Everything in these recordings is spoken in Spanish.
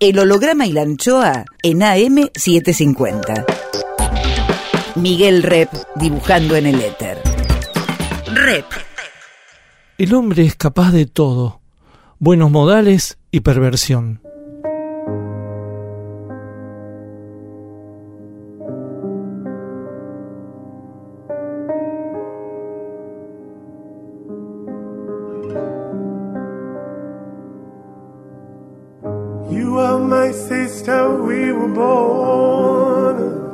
El holograma y la anchoa en AM750. Miguel Rep dibujando en el éter. Rep. El hombre es capaz de todo, buenos modales y perversión.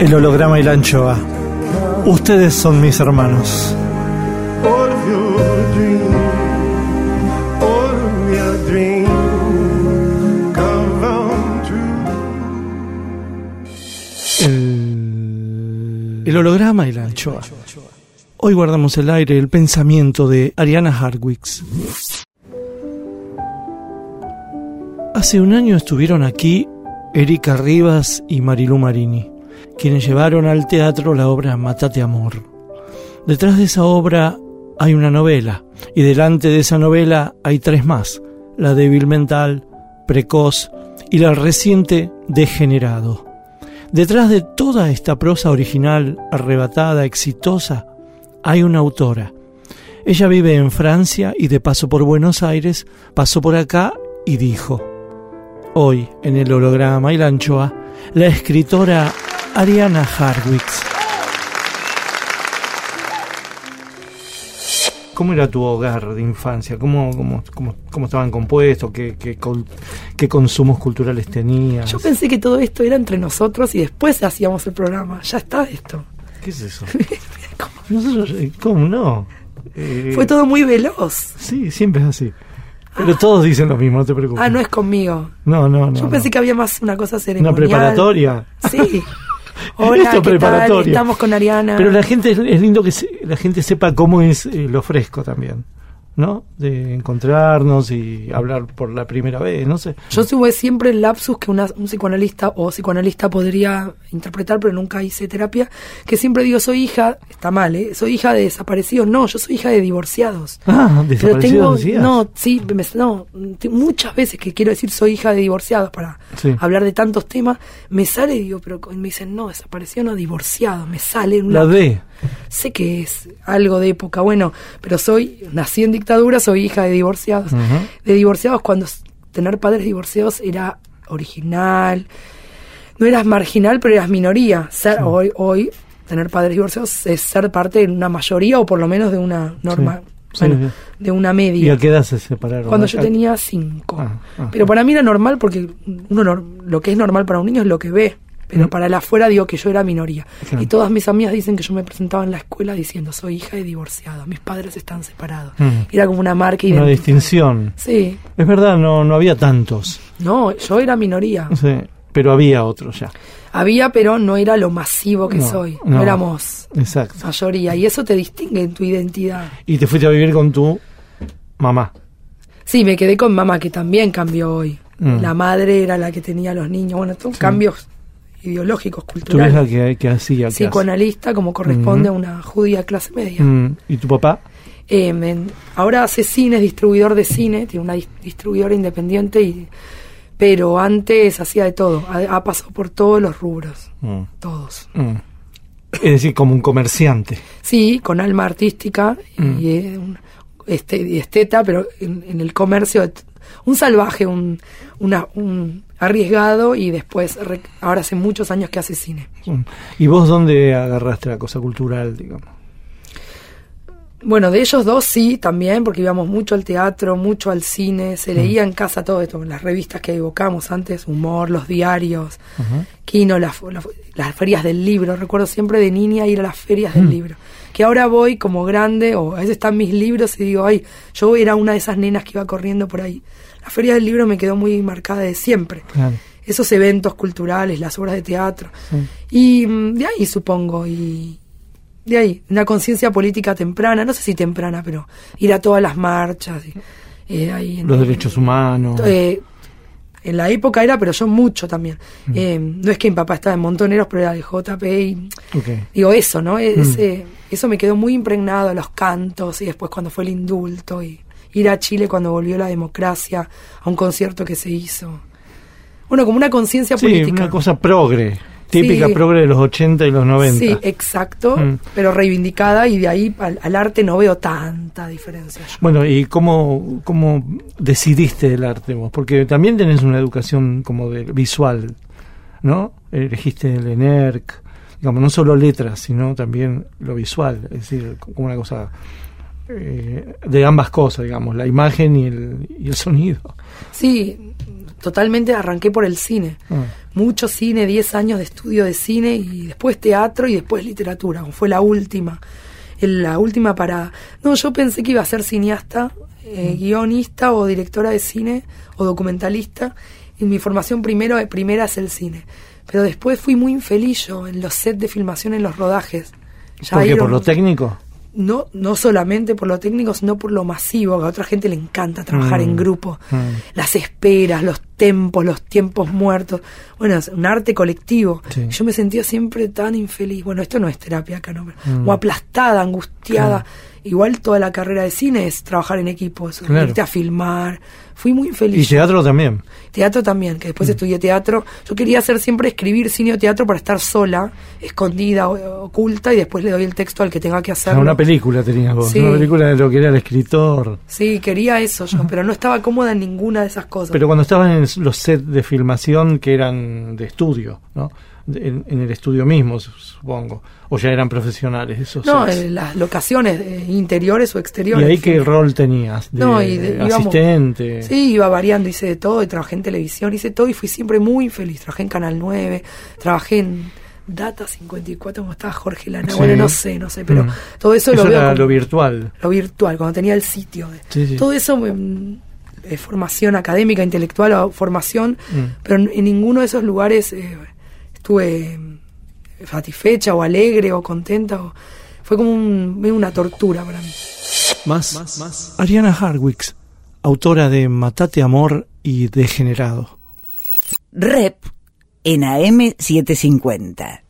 El holograma y la anchoa. Ustedes son mis hermanos. El, holograma y la anchoa. Hoy guardamos el aire el pensamiento de Ariana Harwicks. Hace un año estuvieron aquí Erika Rivas y Marilu Marini quienes llevaron al teatro la obra Matate Amor. Detrás de esa obra hay una novela, y delante de esa novela hay tres más, la débil mental, precoz y la reciente degenerado. Detrás de toda esta prosa original, arrebatada, exitosa, hay una autora. Ella vive en Francia y de paso por Buenos Aires pasó por acá y dijo, hoy en el holograma y la anchoa, la escritora Ariana Harwitz. ¿Cómo era tu hogar de infancia? ¿Cómo, cómo, cómo, estaban compuestos? ¿Qué, qué, consumos culturales tenías? Yo pensé que todo esto era entre nosotros y después hacíamos el programa. Ya está esto. ¿Qué es eso? Nosotros, eh, ¿Cómo no? Eh, Fue todo muy veloz. Sí, siempre es así. Pero todos dicen lo mismo, no te preocupes. Ah, no es conmigo. No, no, no. Yo pensé que había más una cosa ceremonial. ¿Una preparatoria? Sí. Hola, ¿qué Tal? Estamos con Ariana. Pero la gente es, lindo que la gente sepa cómo es eh, lo fresco también. ¿No? De encontrarnos y hablar por la primera vez, no sé. Yo tuve siempre el lapsus que un psicoanalista o psicoanalista podría interpretar, pero nunca hice terapia, que siempre digo, soy hija, está mal, ¿eh? Soy hija de desaparecidos. No, yo soy hija de divorciados. Ah, desaparecidos. no, sí, no, muchas veces que quiero decir soy hija de divorciados para hablar de tantos temas, me sale y digo, pero me dicen, no, desaparecido, no, divorciado, me sale. la D. Sé que es algo de época, bueno, pero soy, nací en dictadura, soy hija de divorciados. De divorciados cuando tener padres divorciados era original, no eras marginal, pero eras minoría. Ser hoy, hoy, tener padres divorciados es ser parte de una mayoría o por lo menos de una norma. bueno, de una media. ¿Y a qué edad se separaron? Cuando yo tenía cinco. Ah, ah, pero ah. para mí era normal porque uno lo que es normal para un niño es lo que ve pero para la afuera digo que yo era minoría. Y todas mis amigas dicen que yo me presentaba en la escuela diciendo soy hija de divorciado, mis padres están separados. Era como una marca Una distinción. Sí. Es verdad, no, no había tantos. No, yo era minoría. Sí, pero había otros ya. Había, pero no era lo masivo que soy. No, éramos Exacto. mayoría. Y eso te distingue en tu identidad. Y te fuiste a vivir con tu mamá. Sí, me quedé con mamá, que también cambió hoy. Mm. La madre era la que tenía los niños. Bueno, son cambios ideológicos, culturales. Tú la que, que hacía. Psicoanalista, como corresponde a una judía clase media. Mm. ¿Y tu papá? Eh, ahora hace cine, es distribuidor de cine, tiene una distribuidora independiente, y, pero antes hacía de todo, ha, pasado por todos los rubros, mm. todos. Mm. Es decir, como un comerciante. Sí, con alma artística y, este, esteta, pero en, el comercio un salvaje, un, una, un arriesgado y después, ahora hace muchos años que hace cine. Mm. ¿Y vos dónde agarraste la cosa cultural, digamos? Bueno, de ellos dos sí, también, porque íbamos mucho al teatro, mucho al cine, se leía en casa todo esto, las revistas que evocamos antes, Humor, los diarios, Ujú. Kino, las, las, las ferias del libro. Recuerdo siempre de niña ir a las ferias del libro. Que ahora voy como grande, o a veces están mis libros y digo, ay, yo era una de esas nenas que iba corriendo por ahí. La feria del libro me quedó muy marcada de siempre. Claro. Esos eventos culturales, las obras de teatro. Sí. Y mm, de ahí supongo, y de ahí, una conciencia política temprana, no sé si temprana, pero ir a todas las marchas. y, eh, ahí en- Los derechos humanos. eh, en la época era, pero yo mucho también. Eh, no es que mi papá estaba en Montoneros, pero era de JP y digo eso, ¿no? Ese, Eso me quedó muy impregnado, los cantos y después cuando fue el indulto y ir a Chile cuando volvió la democracia a un concierto que se hizo. Bueno, como una conciencia Sí, política. una cosa progre. Típica Sí. progre de los 80 y los 90. Sí, exacto, Mm. pero reivindicada y de ahí al, al arte no veo tanta diferencia. yo. Bueno, ¿y cómo, cómo decidiste el arte vos? Porque también tenés una educación como de visual, ¿no? Elegiste el ENERC, digamos, no solo letras, sino también lo visual, es decir, como una cosa eh, de ambas cosas, digamos, la imagen y el, y el sonido. Sí, totalmente arranqué por el cine. Ah, Mucho cine, 10 años de estudio de cine y después teatro y después literatura. Fue la última, la última parada. No, yo pensé que iba a ser cineasta, eh, guionista o directora de cine o documentalista. Y mi formación primero, primera es el cine. Pero después fui muy infeliz yo en los sets de filmación, en los rodajes. Ya ¿Por qué? ¿Por lo técnico? no, no solamente por lo técnico, sino por lo masivo, que a otra gente le encanta trabajar Mm. en grupo. Mm. Las esperas, los tempos, los tiempos muertos. Bueno, es un arte colectivo. Sí. Yo me sentía siempre tan infeliz. Bueno, esto no es terapia acá, ¿no? Mm. O aplastada, angustiada. Claro. Igual toda la carrera de cine es trabajar en equipo, es Claro. irte a filmar. Fui muy Y infeliz. teatro también. Teatro también, que Mm. después estudié teatro. Yo quería hacer siempre escribir cine o teatro para estar sola, escondida, o- oculta, y después le doy el texto al que tenga que Ah, hacerlo. una película tenías vos, Sí. una película de lo que era el escritor. Sí, quería eso yo, pero no estaba cómoda en ninguna de esas cosas. Pero cuando estaban en los sets de filmación que eran de estudio, ¿no? En, en el estudio mismo, su- supongo. O ya eran profesionales esos no, en las locaciones eh, interiores o ¿Y exteriores. ahí qué rol tenías? ¿De No, y de- asistente? Sí, iba variando, hice de todo, y trabajé en televisión, hice todo y fui siempre muy feliz. Trabajé en Canal 9, trabajé en Data 54, como estaba Jorge Lana. Sí. Bueno, no sé, no sé, pero Mm. todo eso, Eso lo veo como- lo virtual. lo virtual, cuando tenía el sitio. de- Sí, sí. Todo eso, mm, eh, formación académica, intelectual o formación, Mm. pero en, en ninguno de esos lugares eh, estuve satisfecha o alegre o contenta. o- fue como un- medio una tortura para mí. Más, Ariana Harwicks, autora de Matate Amor y Degenerado. Rep en AM750.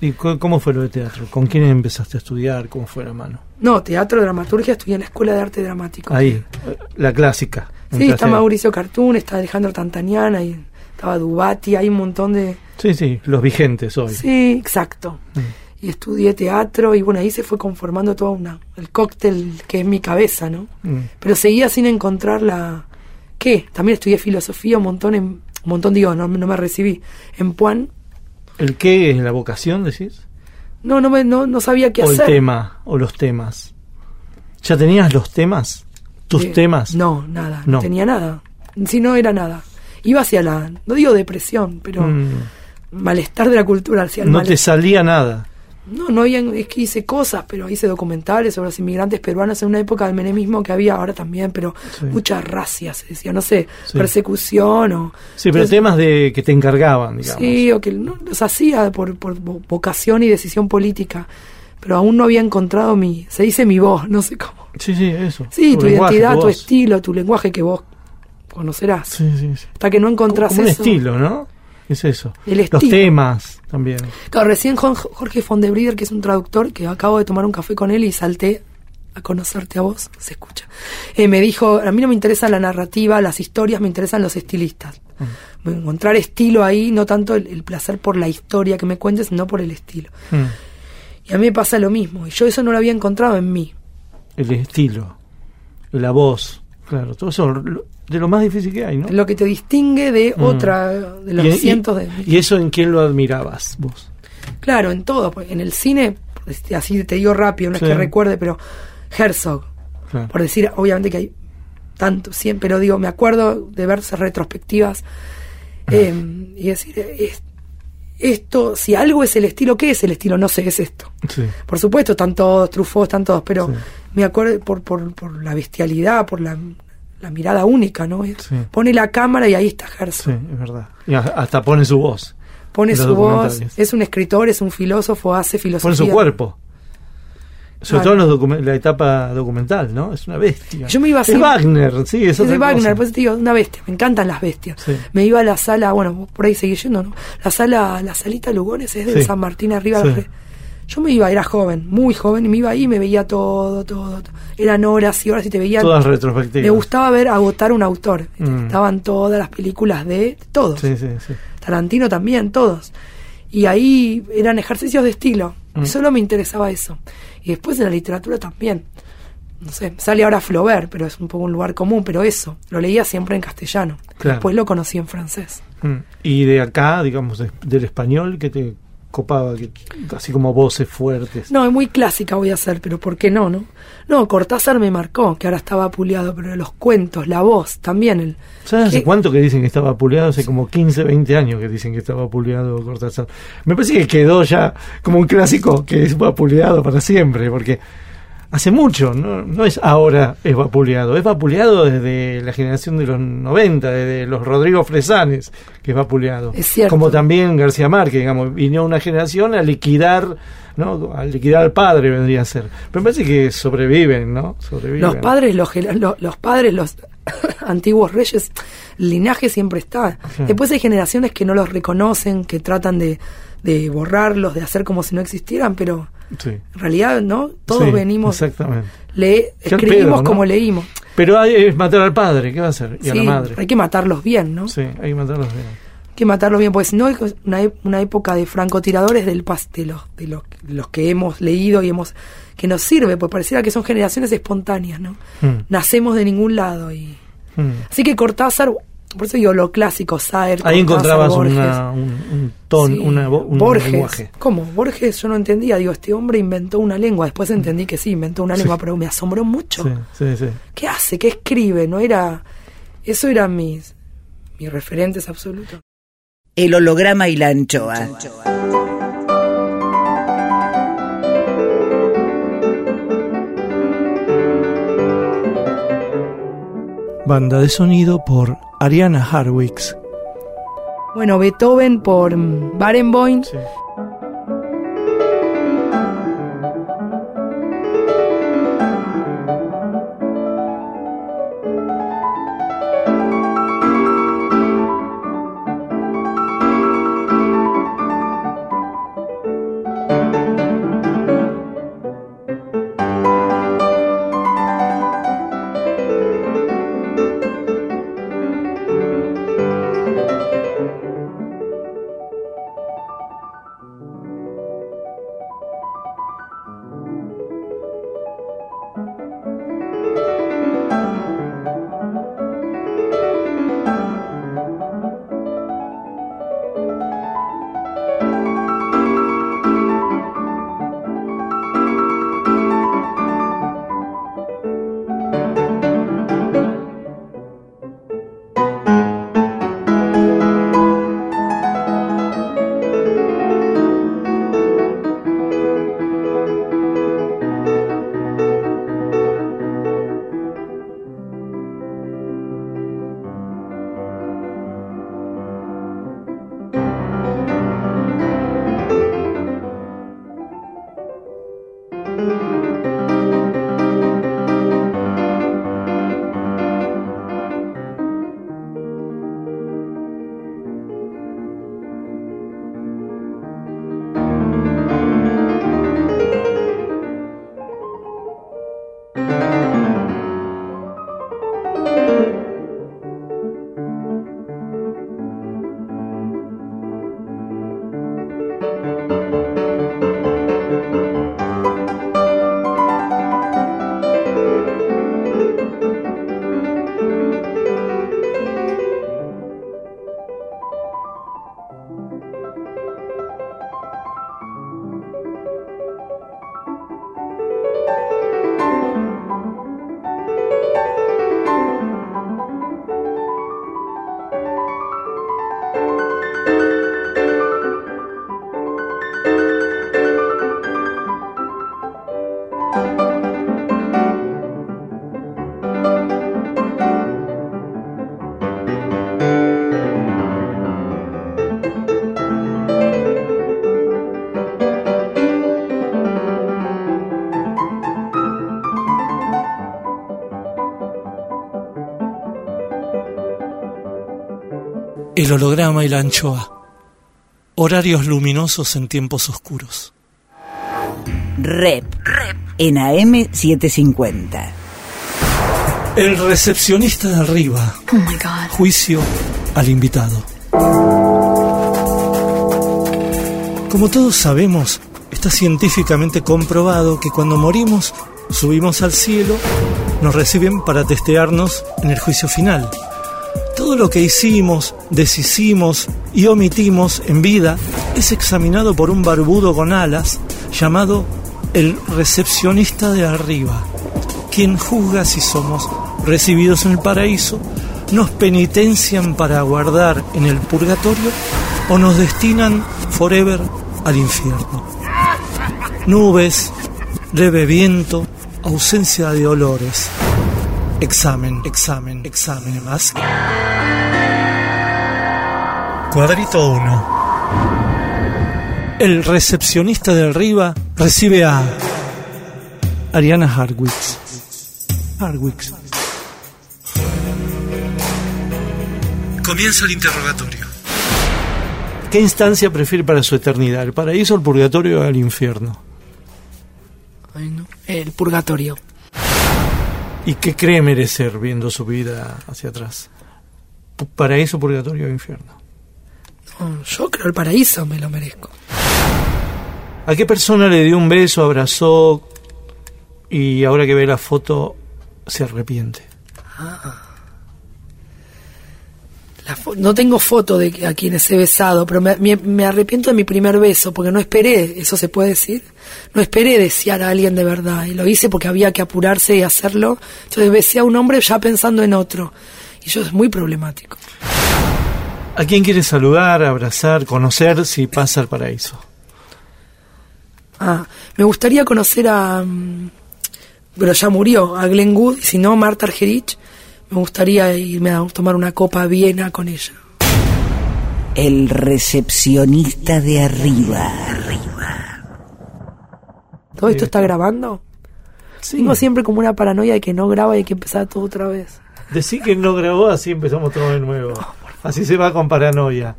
¿Y cómo fue lo de teatro? ¿Con quién empezaste a estudiar? ¿Cómo fue la mano? No, teatro, dramaturgia, estudié en la Escuela de Arte Dramático. Ahí, la clásica. Sí, está Mauricio Cartún, está Alejandro Tantaniana, y estaba Dubati, hay un montón de... Sí, sí, los vigentes hoy. Sí, exacto. Mm. Y estudié teatro y bueno, ahí se fue conformando todo una, el cóctel que es mi cabeza, ¿no? Mm. Pero seguía sin encontrar la... ¿Qué? También estudié filosofía un montón, en, un montón digo, no, no me recibí. En Puan, ¿El qué es la vocación, decís? no, no, me, no, no sabía qué ¿O el hacer. tema? ¿O los temas? ¿Ya tenías los temas? ¿Tus Eh, temas? No, nada, No. no tenía nada. Si no era nada. Iba hacia la, no digo depresión, pero Mm. malestar de la cultura, hacia el No te salía nada. No, no había, es que hice cosas, pero hice documentales sobre los inmigrantes peruanos en una época del menemismo que había ahora también, pero Sí. mucha racia, se decía, no sé, Sí. persecución o... Sí, pero Entonces, temas de que te encargaban, digamos. Sí, o que no, los hacía por, por vo- vocación y decisión política, pero aún no había encontrado mi, se dice mi voz, no sé cómo. sí, sí, eso. Sí, tu, lenguaje, identidad, tu estilo, tu lenguaje que vos conocerás. Sí, sí, sí. Hasta que no encontrás como un eso. estilo, ¿no? Es eso. El Los estilo. temas también. Claro, recién Jorge Fondebrider, que es un traductor, que acabo de tomar un café con él y salté a conocerte a vos, se escucha. Eh, me dijo, a mí no me interesa la narrativa, las historias, me interesan los estilistas. Encontrar estilo ahí, no tanto el, el placer por la historia que me cuentes, sino por el estilo. Mm. Y a mí me pasa lo mismo, y yo eso no lo había encontrado en mí. El estilo. La voz. Claro, todo eso de lo más difícil que hay, ¿no? Lo que te distingue de Mm. otra, de los Y- cientos de... ¿Y eso en quién lo admirabas vos? Claro, en todo. pues, En el cine, así te digo rápido, no Sí. es que recuerde, pero Herzog, Claro. por decir, obviamente que hay tanto, siempre, pero digo, me acuerdo de verse retrospectivas eh, y decir, es- esto, si algo es el estilo, ¿qué es el estilo? No sé, es esto. Sí. Por supuesto, están todos, Truffaut, están todos, pero Sí. me acuerdo por, por, por la bestialidad, por la, la mirada única, ¿no? Es- Sí. Pone la cámara y ahí está Herzog. Sí, es verdad. Y a- hasta pone su voz. Pone su voz, es un escritor, es un filósofo, hace filosofía. Pone su cuerpo. Sobre Claro. todo en los la etapa documental, ¿no? Es una bestia. Yo me iba Es siempre- Wagner, sí, es Es otra de Wagner, cosa. pues te digo, una bestia, me encantan las bestias. Sí. Me iba a la sala, bueno, por ahí seguís yendo, ¿no? La sala, la salita Lugones es de Sí. San Martín arriba. Sí. Yo me iba, era joven, muy joven, y me iba ahí y me veía todo, todo, todo. Eran horas y horas y te veían. Todas retrospectivas. Me gustaba ver agotar un autor. Mm. Estaban todas las películas de todos. Sí, sí, sí. Tarantino también, todos. Y ahí eran ejercicios de estilo. Mm. Solo me interesaba eso. Y después en la literatura también. No sé, sale ahora Flaubert, pero es un poco un lugar común, pero eso, lo leía siempre en castellano. Claro. Después lo conocí en francés. Mm. Y de acá, digamos, de- del español, que te copaba, que, así como voces fuertes. No, es muy clásica voy a hacer, pero ¿por qué no, no? No, Cortázar me marcó, que ahora estaba apuleado, pero los cuentos, la voz, también el... ¿Sabes hace cuánto que dicen que estaba puleado? Hace como 15, 20 años que dicen que estaba puleado Cortázar. Me parece que quedó ya como un clásico que es vapuleado para siempre, porque hace mucho, no, no es ahora es vapuleado, es vapuleado desde la generación de los 90, desde los Rodrigo Fresanes, que es vapuleado. Es cierto. Como también García Márquez, digamos, vino una generación a liquidar, ¿no? A liquidar al padre vendría a ser. Pero me parece que sobreviven, ¿no? Sobreviven. Los padres, los, gel- lo- los padres, los antiguos reyes, el linaje siempre está. Después hay generaciones que no los reconocen, que tratan de, de borrarlos, de hacer como si no existieran, pero Sí. en realidad, ¿no? Todos Sí, venimos, Exactamente. le, escribimos pedo, ¿no? como leímos. Pero hay, es matar al padre, ¿qué va a hacer? Y a la madre. hay que matarlos bien, ¿no? Sí, hay que matarlos bien. Hay que matarlos bien, porque si no es una, una época de francotiradores del de los, de los, de los que hemos leído y hemos que nos sirve, pues pareciera que son generaciones espontáneas, ¿no? Mm, Nacemos de ningún lado y mm. Así que Cortázar, por eso digo lo clásico, Saer, Ahí encontrabas Borges. una, un, un ton, Sí, una, vo- un Borges. lenguaje. ¿Cómo? Borges yo no entendía. Digo, este hombre inventó una lengua. Después entendí que sí, inventó una Sí. lengua, pero me asombró mucho. Sí, sí, sí. ¿Qué hace? ¿Qué escribe? No era... Eso eran mis, mis referentes absolutos. El holograma y la anchoa. Banda de sonido por Ariana Harwicks. Bueno, Beethoven por mm, Barenboim. Sí. El holograma y la anchoa. Horarios luminosos en tiempos oscuros. Rep. Rep. En AM750. El recepcionista de arriba. Oh my God. Juicio al invitado. Como todos sabemos, está científicamente comprobado que cuando morimos, subimos al cielo, nos reciben para testearnos en el juicio final. Todo lo que hicimos, deshicimos y omitimos en vida es examinado por un barbudo con alas llamado el recepcionista de arriba, quien juzga si somos recibidos en el paraíso, nos penitencian para aguardar en el purgatorio o nos destinan forever al infierno. Nubes, leve viento, ausencia de olores. Examen, examen, examen más. Cuadrito 1. El recepcionista de arriba recibe a Ariana Harwitz. Harwitz. Comienza el interrogatorio. ¿Qué instancia prefiere para su eternidad? ¿El paraíso, el purgatorio o el infierno? Ay, no. El purgatorio. ¿Y qué cree merecer viendo su vida hacia atrás? ¿Paraíso, purgatorio o infierno? No, yo creo el paraíso me lo merezco. ¿A qué persona le dio un beso, abrazó y ahora que ve la foto se arrepiente? La fo- no tengo foto de a quienes he besado, pero me, me- me arrepiento de mi primer beso, porque no esperé, eso se puede decir, no esperé desear a alguien de verdad, y lo hice porque había que apurarse y hacerlo, entonces besé a un hombre ya pensando en otro, y eso es muy problemático. ¿A quién quiere saludar, abrazar, conocer si pasa al paraíso? Ah, me gustaría conocer a, mm, pero ya murió, a Glenn Wood, si no, Marta Argerich, me gustaría irme a tomar una copa a Viena con ella. El recepcionista de arriba. ¿Todo esto está grabando? Tengo siempre como una paranoia de que no graba y hay que empezar todo otra vez. Decí que no grabó, así empezamos todo de nuevo. Así se va con paranoia.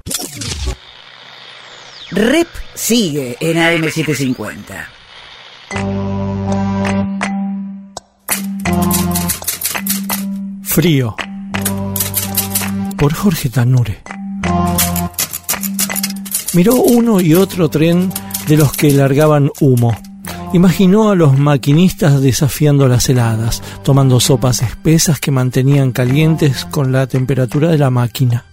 Rep sigue en AM750. Frío. Por Jorge Tanure. Miró uno y otro tren de los que largaban humo. Imaginó a los maquinistas desafiando las heladas, tomando sopas espesas que mantenían calientes con la temperatura de la máquina.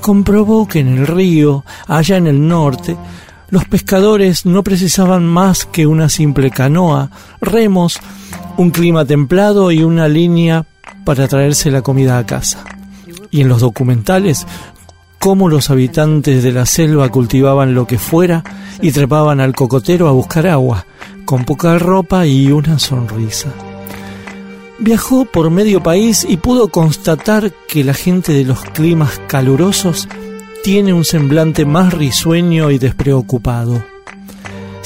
Comprobó que en el río, allá en el norte, los pescadores no precisaban más que una simple canoa, remos, un clima templado y una línea para traerse la comida a casa. Y en los documentales, cómo los habitantes de la selva cultivaban lo que fuera y trepaban al cocotero a buscar agua, con poca ropa y una sonrisa. Viajó por medio país y pudo constatar que la gente de los climas calurosos tiene un semblante más risueño y despreocupado.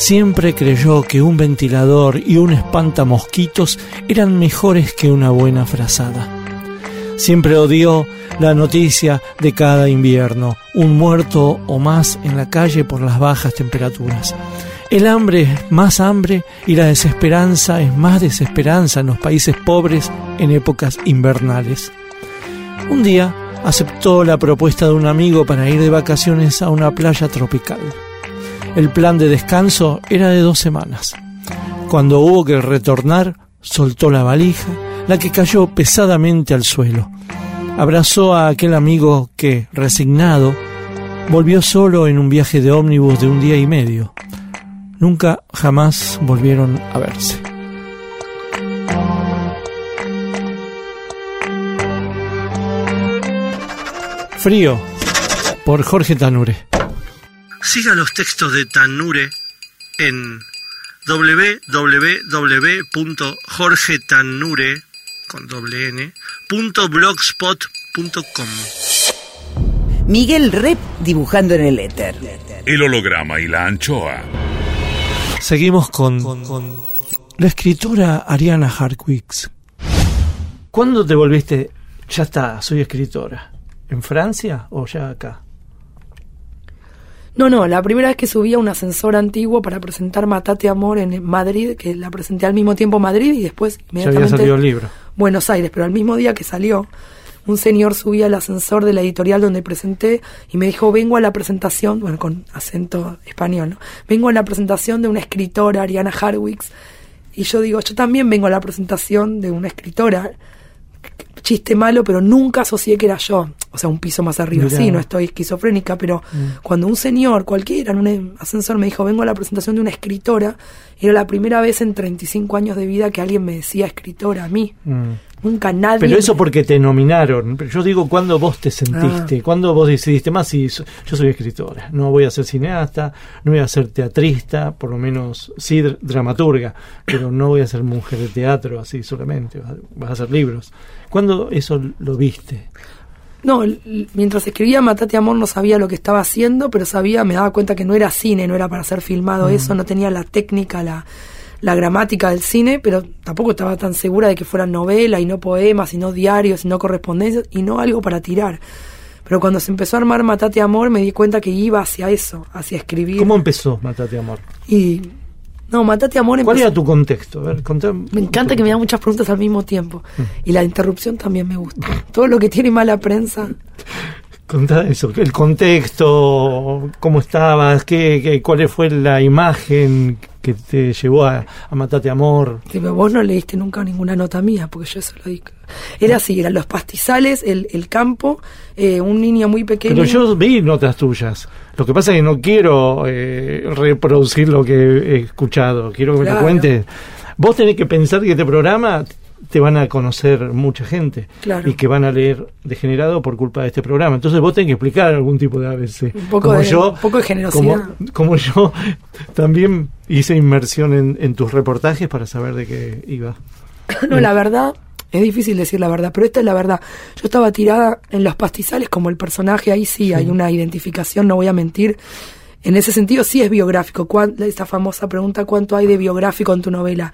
Siempre creyó que un ventilador y un espantamosquitos eran mejores que una buena frazada. Siempre odió la noticia de cada invierno, un muerto o más en la calle por las bajas temperaturas. El hambre es más hambre y la desesperanza es más desesperanza en los países pobres en épocas invernales. Un día aceptó la propuesta de un amigo para ir de vacaciones a una playa tropical. El plan de descanso era de dos semanas. Cuando hubo que retornar, soltó la valija, la que cayó pesadamente al suelo. Abrazó a aquel amigo que, resignado, volvió solo en un viaje de ómnibus de un día y medio. Nunca jamás volvieron a verse. Frío, por Jorge Tanure. Siga los textos de Tanure en www.jorgetanure con doble n, punto blogspot.com. Miguel Rep dibujando en el éter. El holograma y la anchoa. Seguimos con, con la escritora Ariana Harkwicks. ¿Cuándo te volviste? Ya está, soy escritora. en Francia o ya acá? No, no, la primera vez que subí a un ascensor antiguo para presentar Matate Amor en Madrid, que la presenté al mismo tiempo en Madrid y después Ya había salido el libro. Buenos Aires, pero al mismo día que salió, un señor subía al ascensor de la editorial donde presenté y me dijo, vengo a la presentación, bueno, con acento español, ¿no? Vengo a la presentación de una escritora, Ariana Harwicks, y yo digo, yo también vengo a la presentación de una escritora, chiste malo, pero nunca asocié que era yo. O sea, un piso más arriba. Mirá. Sí, no estoy esquizofrénica, pero cuando un señor cualquiera en un ascensor me dijo, vengo a la presentación de una escritora, era la primera vez en 35 años de vida que alguien me decía escritora a mí. Mm. Nunca nadie. Pero eso me- porque te nominaron. Pero yo digo, ¿cuándo vos te sentiste? Ah. ¿Cuándo vos decidiste más? Si so- yo soy escritora, no voy a ser cineasta, no voy a ser teatrista, por lo menos sí dr- dramaturga, pero no voy a ser mujer de teatro así solamente, vas a- vas a hacer libros. ¿Cuándo eso lo viste? No, mientras escribía Matate Amor no sabía lo que estaba haciendo, pero sabía, me daba cuenta que no era cine, no era para ser filmado eso, no tenía la técnica, la, la gramática del cine, pero tampoco estaba tan segura de que fueran novela y no poemas y no diarios y no correspondencias y no algo para tirar. Pero cuando se empezó a armar Matate Amor me di cuenta que iba hacia eso, hacia escribir. ¿Cómo empezó Matate Amor? Y no, Matate Amor ¿Cuál era tu contexto? A ver, me encanta que me hagan muchas preguntas al mismo tiempo. Mm. Y la interrupción también me gusta. Todo lo que tiene mala prensa. Contá eso, el contexto, cómo estabas, qué, qué- cuál fue la imagen que te llevó a, a Matate Amor. Sí, pero vos no leíste nunca ninguna nota mía, porque yo eso lo di. Era así, eran los pastizales, el, el campo, eh, un niño muy pequeño. Pero yo vi notas tuyas. Lo que pasa es que no quiero eh, reproducir lo que he escuchado. Quiero que me lo cuentes. Vos tenés que pensar que este programa te van a conocer mucha gente Claro. y que van a leer degenerado por culpa de este programa. Entonces vos tenés que explicar algún tipo de ABC. Un poco como de- yo, un poco de generosidad. Como, como yo también hice inmersión en, en tus reportajes para saber de qué iba. no, la verdad, es difícil decir la verdad, pero esta es la verdad. Yo estaba tirada en los pastizales como el personaje, ahí sí, hay una identificación, no voy a mentir. En ese sentido sí es biográfico. ¿Cuán- Esta famosa pregunta, ¿cuánto hay de biográfico en tu novela?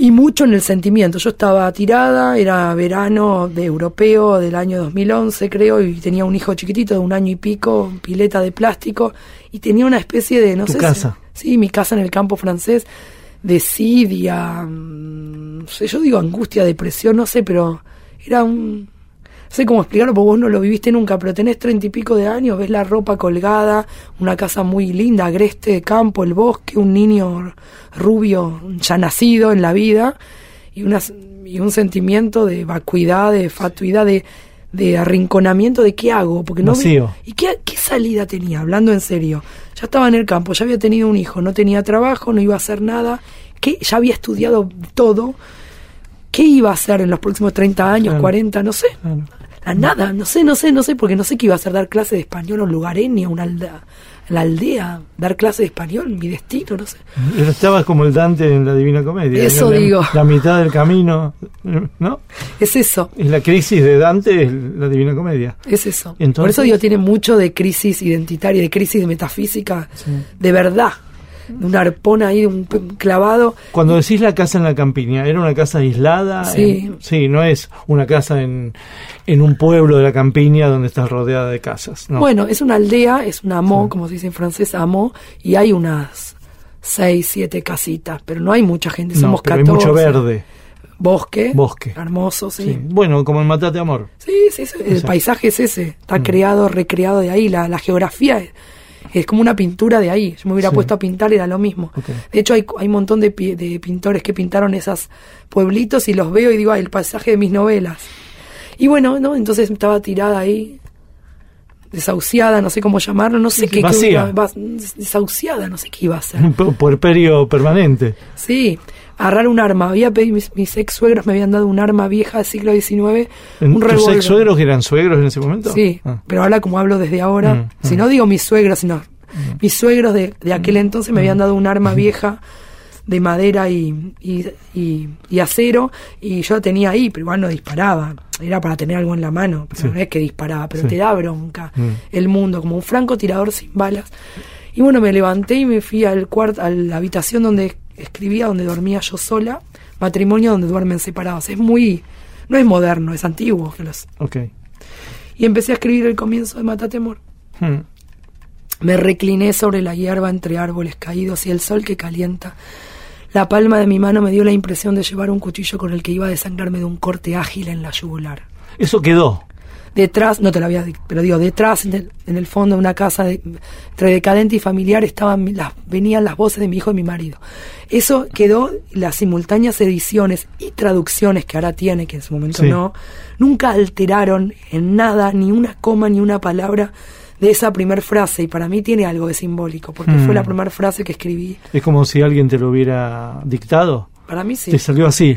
Y mucho en el sentimiento. Yo estaba tirada, era verano de europeo del año 2011, creo, y tenía un hijo chiquitito de un año y pico, pileta de plástico, y tenía una especie de, no ¿Tu sé. casa? Si, sí, mi casa en el campo francés, desidia, mm, no sé, yo digo angustia, depresión, no sé, pero era un... Sé cómo explicarlo, porque vos no lo viviste nunca, pero tenés treinta y pico de años, ves la ropa colgada, una casa muy linda, agreste de campo, el bosque, un niño rubio ya nacido en la vida, y, unas, y un sentimiento de vacuidad, de fatuidad, de, de arrinconamiento de qué hago, porque no vi-. ¿Y qué, qué salida tenía? Hablando en serio. Ya estaba en el campo, ya había tenido un hijo, no tenía trabajo, no iba a hacer nada, que ya había estudiado todo. ¿Qué iba a hacer en los próximos 30 años, Claro. 40? No sé. Claro. Nada, no sé, no sé, no sé, porque no sé qué iba a hacer, dar clases de español a un lugareño, a una aldea, la aldea, dar clases de español, mi destino, no sé. Pero Estabas como el Dante en la Divina Comedia. Eso la, digo. La mitad del camino, ¿no? Es eso, Es la crisis de Dante, es la Divina Comedia. es eso. Entonces- Por eso digo, tiene mucho de crisis identitaria, de crisis de metafísica, de verdad. De un arpón ahí, un clavado. Cuando decís la casa en la campiña, ¿era una casa aislada? Sí. En- sí, no es una casa en, en un pueblo de la campiña donde estás rodeada de casas. No. Bueno, es una aldea, es una amo, como se dice en francés, amo, y hay unas seis, siete casitas, pero no hay mucha gente, No, somos pero 14. hay mucho verde. Bosque. Bosque. Hermoso, sí. Bueno, como en Matate Amor. sí, sí, el sea- paisaje es ese, Mm. está creado, recreado de ahí, la, la geografía es, como una pintura de ahí. Yo me hubiera Sí. puesto a pintar, era lo mismo. De hecho, hay, hay un montón de, de pintores que pintaron esos pueblitos y los veo y digo, ay, el paisaje de mis novelas. Y bueno, ¿no? Entonces estaba tirada ahí, desahuciada, no sé cómo llamarlo, no sé qué. Vacía. va- desahuciada, no sé qué iba a hacer. Un pu- puerperio permanente. Sí, agarrar un arma. Había pedido, mis, mis ex suegros me habían dado un arma vieja del siglo XIX, un ¿Tus revólver. ex suegros que eran suegros en ese momento? Sí, Ah. pero ahora como hablo desde ahora, Mm, si mm. no digo mis suegros, sino mis suegros de, de aquel entonces me habían dado un arma vieja de madera y, y, y- y acero y yo la tenía ahí, pero igual no disparaba. Era para tener algo en la mano, pero Sí. no es que disparaba, pero Sí. te da bronca Mm. el mundo, como un francotirador sin balas. Y bueno, me levanté y me fui al cuarto, a la habitación donde escribía, donde dormía yo sola, matrimonio donde duermen separados. Es muy, no es moderno, es antiguo. que los- Ok. Y empecé a escribir el comienzo de Matate Amor. Hmm. Me recliné sobre la hierba entre árboles caídos y el sol que calienta. La palma de mi mano me dio la impresión de llevar un cuchillo con el que iba a desangrarme de un corte ágil en la yugular. Eso quedó. Detrás, no te lo había pero digo, detrás, en el, en el fondo de una casa de- entre decadente y familiar, estaban las, venían las voces de mi hijo y mi marido. Eso quedó, las simultáneas ediciones y traducciones que ahora tiene, que en su momento Sí. no, nunca alteraron en nada, ni una coma, ni una palabra de esa primera frase. Y para mí tiene algo de simbólico, porque Mm. fue la primera frase que escribí. Es como si alguien te lo hubiera dictado. Para mí sí. Te salió así,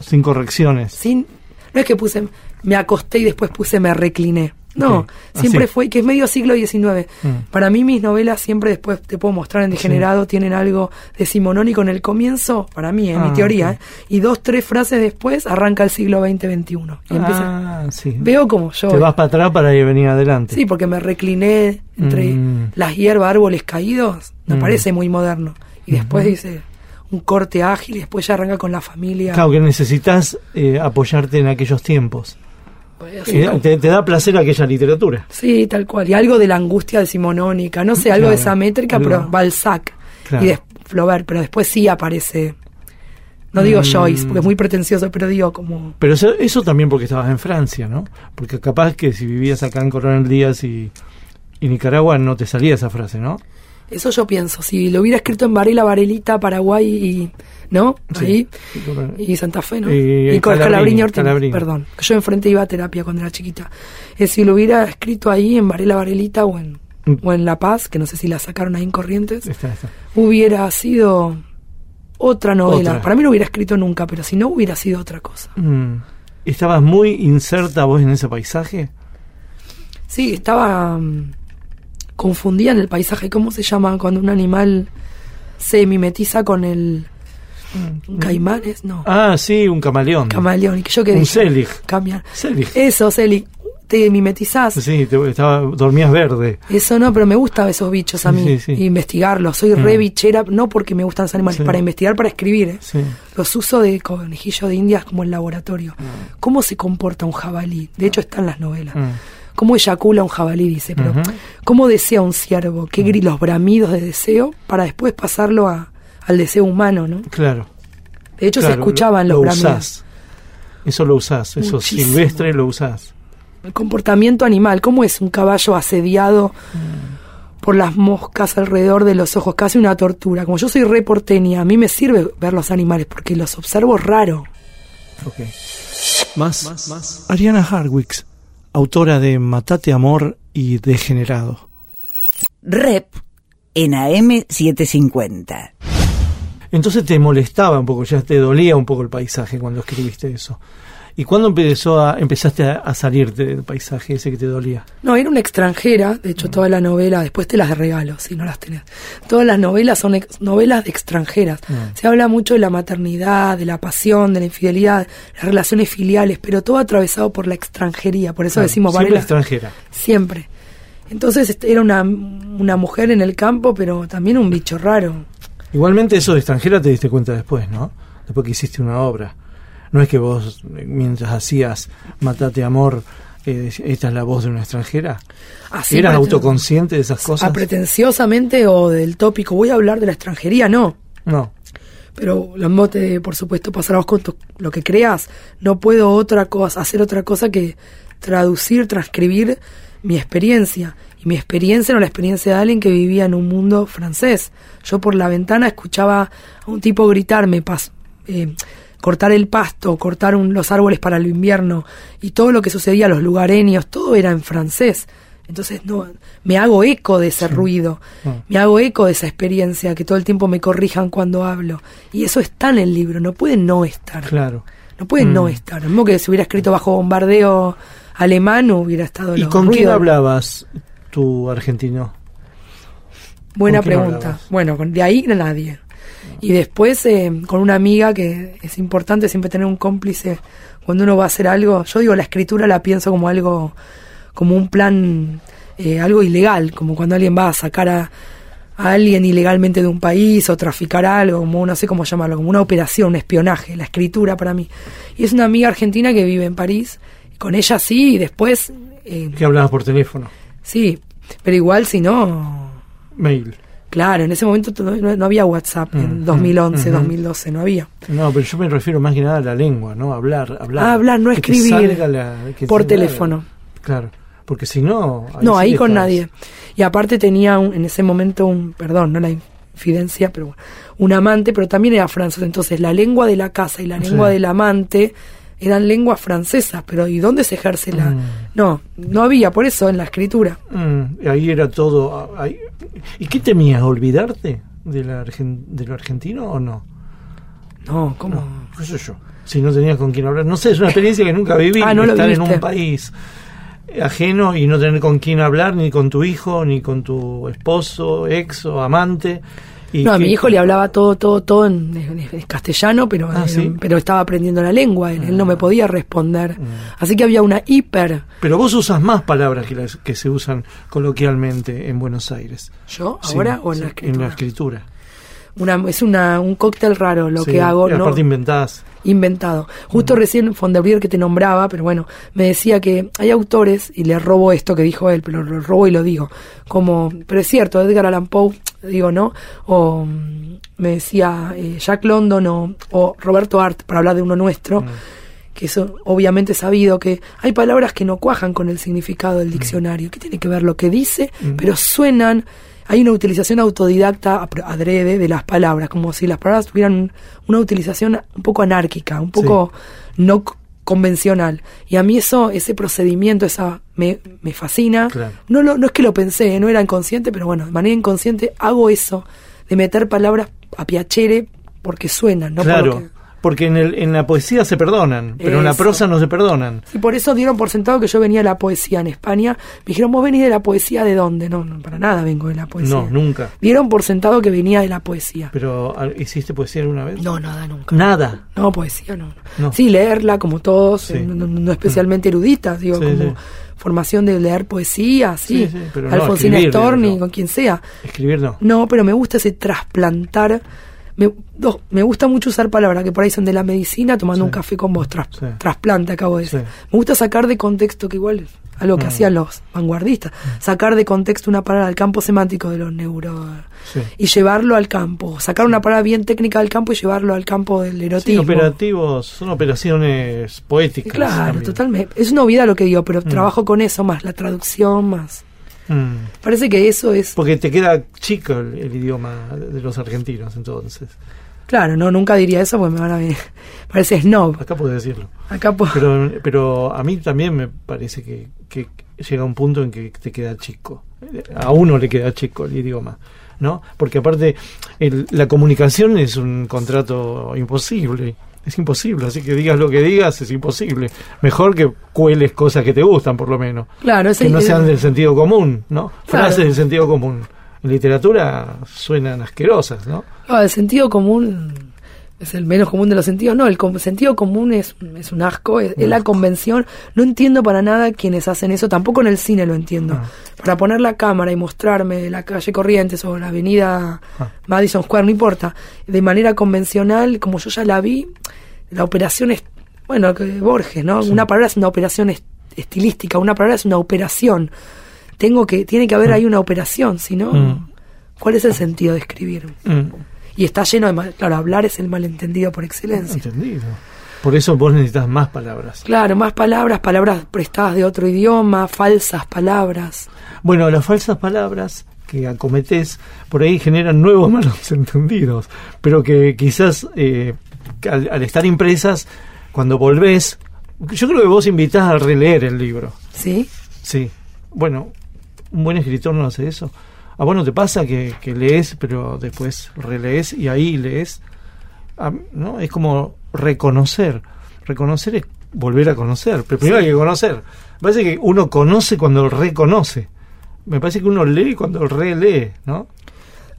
sin correcciones. sin no es que puse me acosté y después puse me recliné no Ok, siempre fue que es medio siglo XIX Mm. para mí mis novelas siempre después te puedo mostrar en degenerado tienen algo decimonónico en el comienzo para mí en mi Ah, teoría. ¿eh? y dos tres frases después arranca el siglo XX XXI y empieza Ah, sí. veo como yo Te vas para atrás para ir venir adelante. sí porque me recliné entre Mm. las hierbas árboles caídos me Mm. parece muy moderno y después dice un corte ágil y después ya arranca con la familia Claro, que necesitas eh, apoyarte en aquellos tiempos. Te, te da placer aquella literatura. Sí, tal cual. Y algo de la angustia decimonónica, no sé, algo Claro, de esa métrica, pero Balzac Claro. y de Flaubert, pero después sí aparece. No digo Mm. Joyce, porque es muy pretencioso, pero digo como. Pero eso, eso también porque estabas en Francia, ¿no? Porque capaz que si vivías acá en Coronel Díaz y, y Nicaragua no te salía esa frase, ¿no? Eso yo pienso. Si lo hubiera escrito en Varela, Varelita, Paraguay y. ¿No? Sí. Ahí. Y Y Santa Fe, ¿no? Y con Calabrini, Ortiz, Calabrini. Perdón. que Yo enfrente iba a terapia cuando era chiquita. Eh, si lo hubiera escrito ahí en Varela, Varelita o en, Mm. o en La Paz, que no sé si la sacaron ahí en Corrientes. Está, está. hubiera sido otra novela. Otra. Para mí no hubiera escrito nunca, pero si no hubiera sido otra cosa. Mm. ¿Estabas muy inserta vos en ese paisaje? Sí, estaba mm, confundida en el paisaje. ¿Cómo se llama cuando un animal se mimetiza con el un caimanes? No, Ah, sí, un camaleón. camaleón. ¿Y que yo qué un dije? Selig. Cambiar. Selig. Eso, Celi. Te mimetizás. Sí, te, estaba, dormías verde. Eso no, pero me gustan esos bichos a mí. Sí, sí. Investigarlos. Soy re bichera, no porque me gustan los animales, Sí. para investigar, para escribir. ¿eh? Los uso de conejillo de indias como el laboratorio. ¿Cómo se comporta un jabalí? De hecho, está en las novelas. Mm. ¿Cómo eyacula un jabalí? Dice, pero. ¿cómo desea un ciervo? ¿Qué gri- los bramidos de deseo para después pasarlo a, al deseo humano, no? Claro. De hecho, se escuchaban lo, los lo bramidos. usás. Eso lo usás. Eso Muchísimo. silvestre lo usás. El comportamiento animal, ¿cómo es un caballo asediado Mm. por las moscas alrededor de los ojos? Casi una tortura. Como yo soy reporteña, a mí me sirve ver los animales porque los observo raro. Ok. Más. Ariana Harwicks, autora de Matate Amor y Degenerado. Rep en AM750. Entonces te molestaba un poco, ya te dolía un poco el paisaje cuando escribiste eso. ¿Y cuándo empezó a, empezaste a, a salirte del paisaje ese que te dolía? No, era una extranjera, de hecho toda la novela, después te las regalo si no las tenés. Todas las novelas son ex- novelas de extranjeras. Mm. Se habla mucho de la maternidad, de la pasión, de la infidelidad, las relaciones filiales, pero todo atravesado por la extranjería, por eso Claro, decimos siempre Varela. extranjera. Siempre. Entonces este, era una, una mujer en el campo, pero también un bicho raro. Igualmente eso de extranjera te diste cuenta después, ¿no? Después que hiciste una obra. No es que vos, mientras hacías Matate Amor, eh, esta es la voz de una extranjera. Así ¿Eras preten- autoconsciente de esas cosas? a pretenciosamente o del tópico, voy a hablar de la extranjería, no. No. Pero los motes, por supuesto, pasar a vos con tu- lo que creas. No puedo otra cosa, hacer otra cosa que traducir, transcribir mi experiencia. Y mi experiencia era la experiencia de alguien que vivía en un mundo francés. Yo por la ventana escuchaba a un tipo gritarme, pas, eh, cortar el pasto, cortar un- los árboles para el invierno y todo lo que sucedía, los lugareños, todo era en francés. Entonces no, me hago eco de ese ruido, Ah. me hago eco de esa experiencia, que todo el tiempo me corrijan cuando hablo. Y eso está en el libro, no puede no estar. Claro. No puede Mm. no estar. Lo mismo que si hubiera escrito bajo bombardeo alemán hubiera estado ¿Y los con quién hablabas tu argentino? Buena ¿Con quién pregunta. hablabas? Bueno, de ahí nadie. Y después eh, con una amiga que es importante siempre tener un cómplice cuando uno va a hacer algo. Yo digo, la escritura la pienso como algo, como un plan, eh, algo ilegal, como cuando alguien va a sacar a, a alguien ilegalmente de un país o traficar algo, como no sé cómo llamarlo, como una operación, un espionaje, la escritura para mí. Y es una amiga argentina que vive en París. Con ella sí, y después... eh, ¿Qué hablabas por teléfono? sí, pero igual si no... Mail. Claro, en ese momento to- no, no había WhatsApp, Mm, en 2011, mm, ujú. 2012, no había. No, pero yo me refiero más que nada a la lengua, ¿no? Hablar, hablar. Ah, hablar, no escribir. la- Por teléfono. Claro, porque si no... no, sí ahí con estás- nadie. Y aparte tenía un- en ese momento un, perdón, no la infidencia, pero bueno, un amante, pero también era francés. Entonces la lengua de la casa y la lengua Sí. del amante eran lenguas francesas, pero ¿y dónde se ejerce la...? Mm. No, no había, por eso en la escritura. Mm, ahí era todo... ah, ahí- ¿Y qué temías? ¿Olvidarte de, la argen- de lo argentino o no? No, ¿cómo? No, qué sé yo. Si no tenías con quién hablar. No sé, es una experiencia que nunca viví. Ah, no estar en un país ajeno y no tener con quién hablar, ni con tu hijo, ni con tu esposo, ex o amante. Y No, a mi hijo le hablaba todo, todo, todo en, en- en castellano, pero, Ah, eh, ¿sí? pero estaba aprendiendo la lengua, él, él no me podía responder. Mm. Así que había una hiper... Pero vos usas más palabras que las que se usan coloquialmente en Buenos Aires. ¿Yo? Sí, ¿Ahora o en sí, la escritura? En la escritura. Una, es una, un cóctel raro lo Sí, que hago, y ¿no? inventás. inventado. Justo recién Fondebrier que te nombraba, pero bueno, me decía que hay autores, y le robo esto que dijo él, pero lo robo y lo digo, como, pero es cierto, Edgar Allan Poe, digo, ¿no? O mm, me decía eh, Jack London o, o Roberto Art, para hablar de uno nuestro, que eso obviamente sabido que hay palabras que no cuajan con el significado del diccionario, que tiene que ver lo que dice, Mm. pero suenan, hay una utilización autodidacta adrede de las palabras, como si las palabras tuvieran una utilización un poco anárquica, un poco no convencional. Y a mí eso, ese procedimiento, esa me, me fascina. Claro. No, lo, no es que lo pensé, no era inconsciente, pero bueno, de manera inconsciente hago eso, de meter palabras a piacere porque suenan, no claro, porque... porque en, el, en la poesía se perdonan, pero en la prosa no se perdonan. Y por eso dieron por sentado que yo venía de la poesía en España. Me dijeron, ¿vos venís de la poesía de dónde? No, no para nada vengo de la poesía. No, nunca. Dieron por sentado que venía de la poesía. Pero ¿ah, ¿hiciste poesía alguna vez? No, nada, nunca. Nada. No, poesía no. No. Sí, leerla como todos, Sí. no, no- no especialmente eruditas, digo, Sí, como sí. formación de leer poesía, sí. Sí, sí, pero no, Alfonsina escribir, Storni, no. con quien sea. Escribir no. No, pero me gusta ese trasplantar. Me, dos, me gusta mucho usar palabras que por ahí son de la medicina, tomando Sí. un café con vos, tras- Sí. trasplante, acabo de decir. Sí. Me gusta sacar de contexto, que igual es algo que Mm. hacían los vanguardistas, sacar de contexto una palabra del campo semántico de los neuro... Y llevarlo al campo, sacar una palabra bien técnica del campo y llevarlo al campo del erotismo. operativos, son operaciones poéticas. Claro, también. totalmente. Es una obviedad lo que digo, pero trabajo con eso, más la traducción, más... Mm. Parece que eso es... Porque te queda chico el, el idioma de los argentinos, entonces. Claro, no, nunca diría eso porque me van a ver. Parece snob. Acá puedes decirlo. Acá po- Pero, pero a mí también me parece que, que llega un punto en que te queda chico. A uno le queda chico el idioma, ¿no? Porque aparte el- la comunicación es un contrato imposible. Es imposible, así que digas lo que digas, es imposible. Mejor que cueles cosas que te gustan, por lo menos. Claro, Que no sean del sentido común, ¿no? Claro. Frases del sentido común. En literatura suenan asquerosas, ¿no? Ah, el sentido común es el menos común de los sentidos. No, el com- sentido común es, es un asco, es, es la convención. No entiendo para nada quienes hacen eso, tampoco en el cine lo entiendo. Ah. Para poner la cámara y mostrarme la calle Corrientes o la avenida Ah. Madison Square, no importa, de manera convencional, como yo ya la vi, la operación es, bueno, que Borges, ¿no? Una palabra es una operación est- estilística, una palabra es una operación. Tengo que, tiene que haber ahí una operación, si no, Mm. ¿cuál es el sentido de escribir? Mm, Y está lleno de... mal- Claro, hablar es el malentendido por excelencia. entendido. Por eso vos necesitas más palabras. Claro, más palabras, palabras prestadas de otro idioma, falsas palabras. Bueno, las falsas palabras que acometés por ahí generan nuevos malos entendidos, pero que quizás eh, al estar impresas, cuando volvés, yo creo que vos invitás a releer el libro. ¿Sí? Sí. Bueno, un buen escritor no hace eso. ¿A vos no te pasa que, que lees, pero después relees y ahí lees? A- ¿No? Es como reconocer. Reconocer es volver a conocer. Pero primero hay que conocer. Me parece que uno conoce cuando reconoce. Me parece que uno lee cuando relee, ¿no?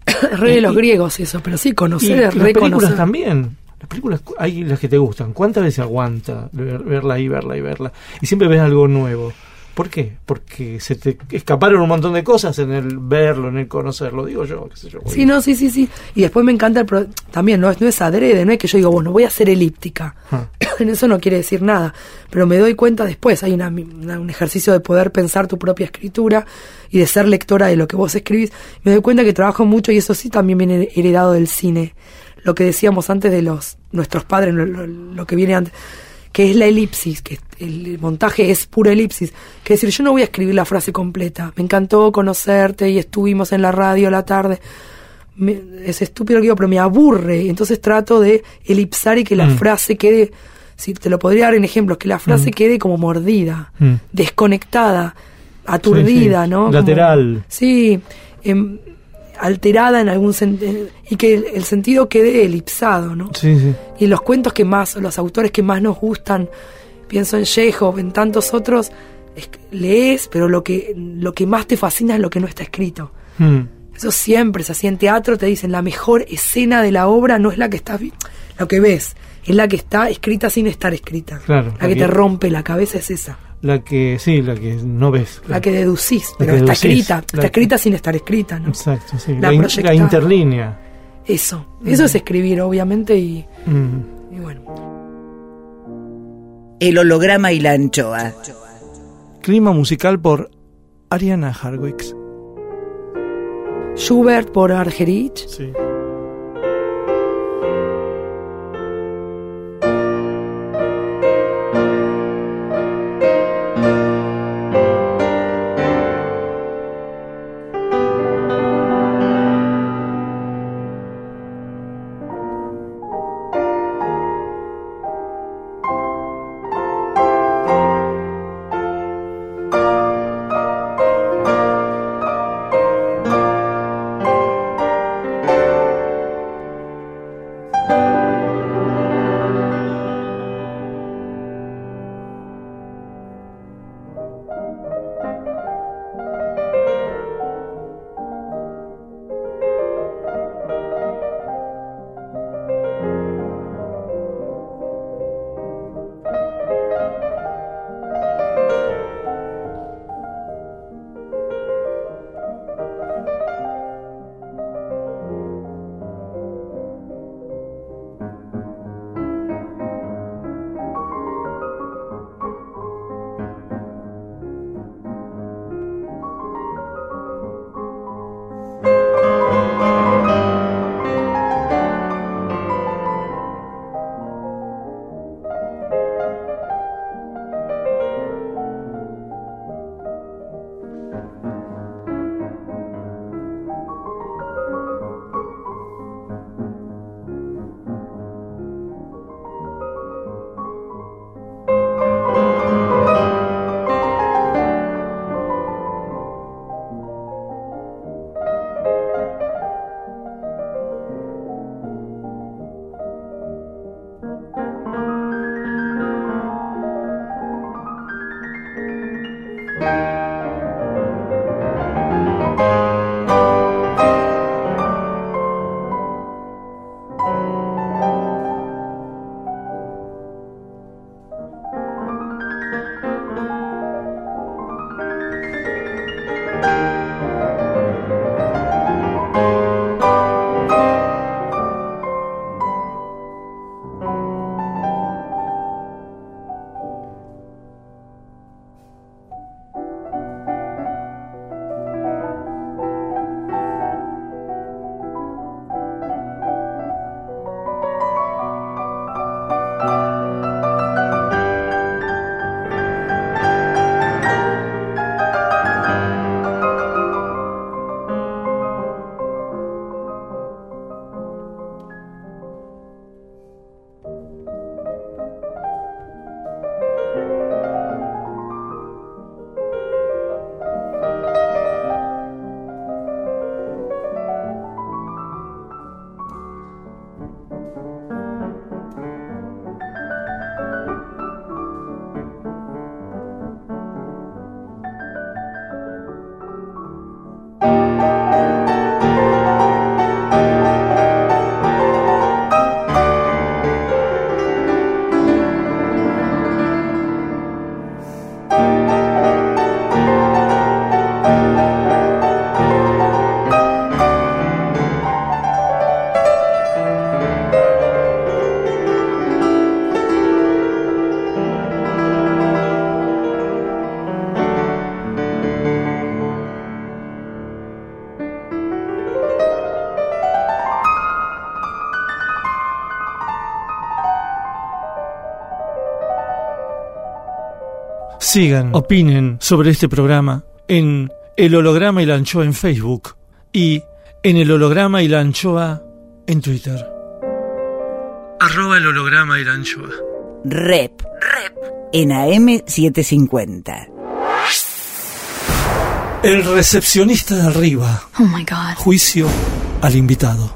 Re de los griegos eso, pero sí, Y conocer las películas reconocer. también. Las películas, hay las que te gustan. ¿Cuántas veces aguanta ver- verla y verla y verla? Y siempre ves algo nuevo. ¿Por qué? Porque se te escaparon un montón de cosas en el verlo, en el conocerlo, digo yo, qué sé yo. Sí, no, sí, sí, sí. Y después me encanta el pro- también, no es, no es adrede, no es que yo digo, bueno, voy a ser elíptica. Ah. en eso no quiere decir nada. Pero me doy cuenta después, hay una- una- un ejercicio de poder pensar tu propia escritura y de ser lectora de lo que vos escribís. Me doy cuenta que trabajo mucho y eso sí también viene heredado del cine. Lo que decíamos antes de los nuestros padres, lo, lo- lo que viene antes, que es la elipsis, que el montaje es pura elipsis. Que decir, yo no voy a escribir la frase completa. Me encantó conocerte y estuvimos en la radio la tarde me- es estúpido lo que digo, pero me aburre. Entonces trato de elipsar y que la Mm. frase quede, si te lo podría dar en ejemplos, que la frase Mm. quede como mordida, Mm. desconectada, aturdida, Sí, sí. ¿no? Como- Lateral. sí, em, alterada en algún sentido, y que el, el sentido quede elipsado, ¿no? Sí, sí. Y los cuentos que más, los autores que más nos gustan, pienso en Chekhov, en tantos otros, es lees, pero lo que, lo que más te fascina es lo que no está escrito. Mm. Eso siempre es así. En teatro te dicen la mejor escena de la obra no es la que estás lo que ves, es la que está escrita sin estar escrita. Claro, La que te rompe la cabeza es esa. La que, sí, la que no ves. La que deducís, La pero que está deducís, escrita. Está que- escrita sin estar escrita, ¿no? Exacto, sí. La La, in- la interlínea. Eso. Eso es escribir, obviamente, y, Mm. y bueno. El holograma y la anchoa. Clima musical por Ariana Harwicks. Schubert por Argerich. Sí. Sigan, opinen sobre este programa en El Holograma y la Anchoa en Facebook y en El Holograma y la Anchoa en Twitter. Arroba el holograma y la anchoa. Rep. Rep. En AM750. El recepcionista de arriba. Oh my God. Juicio al invitado.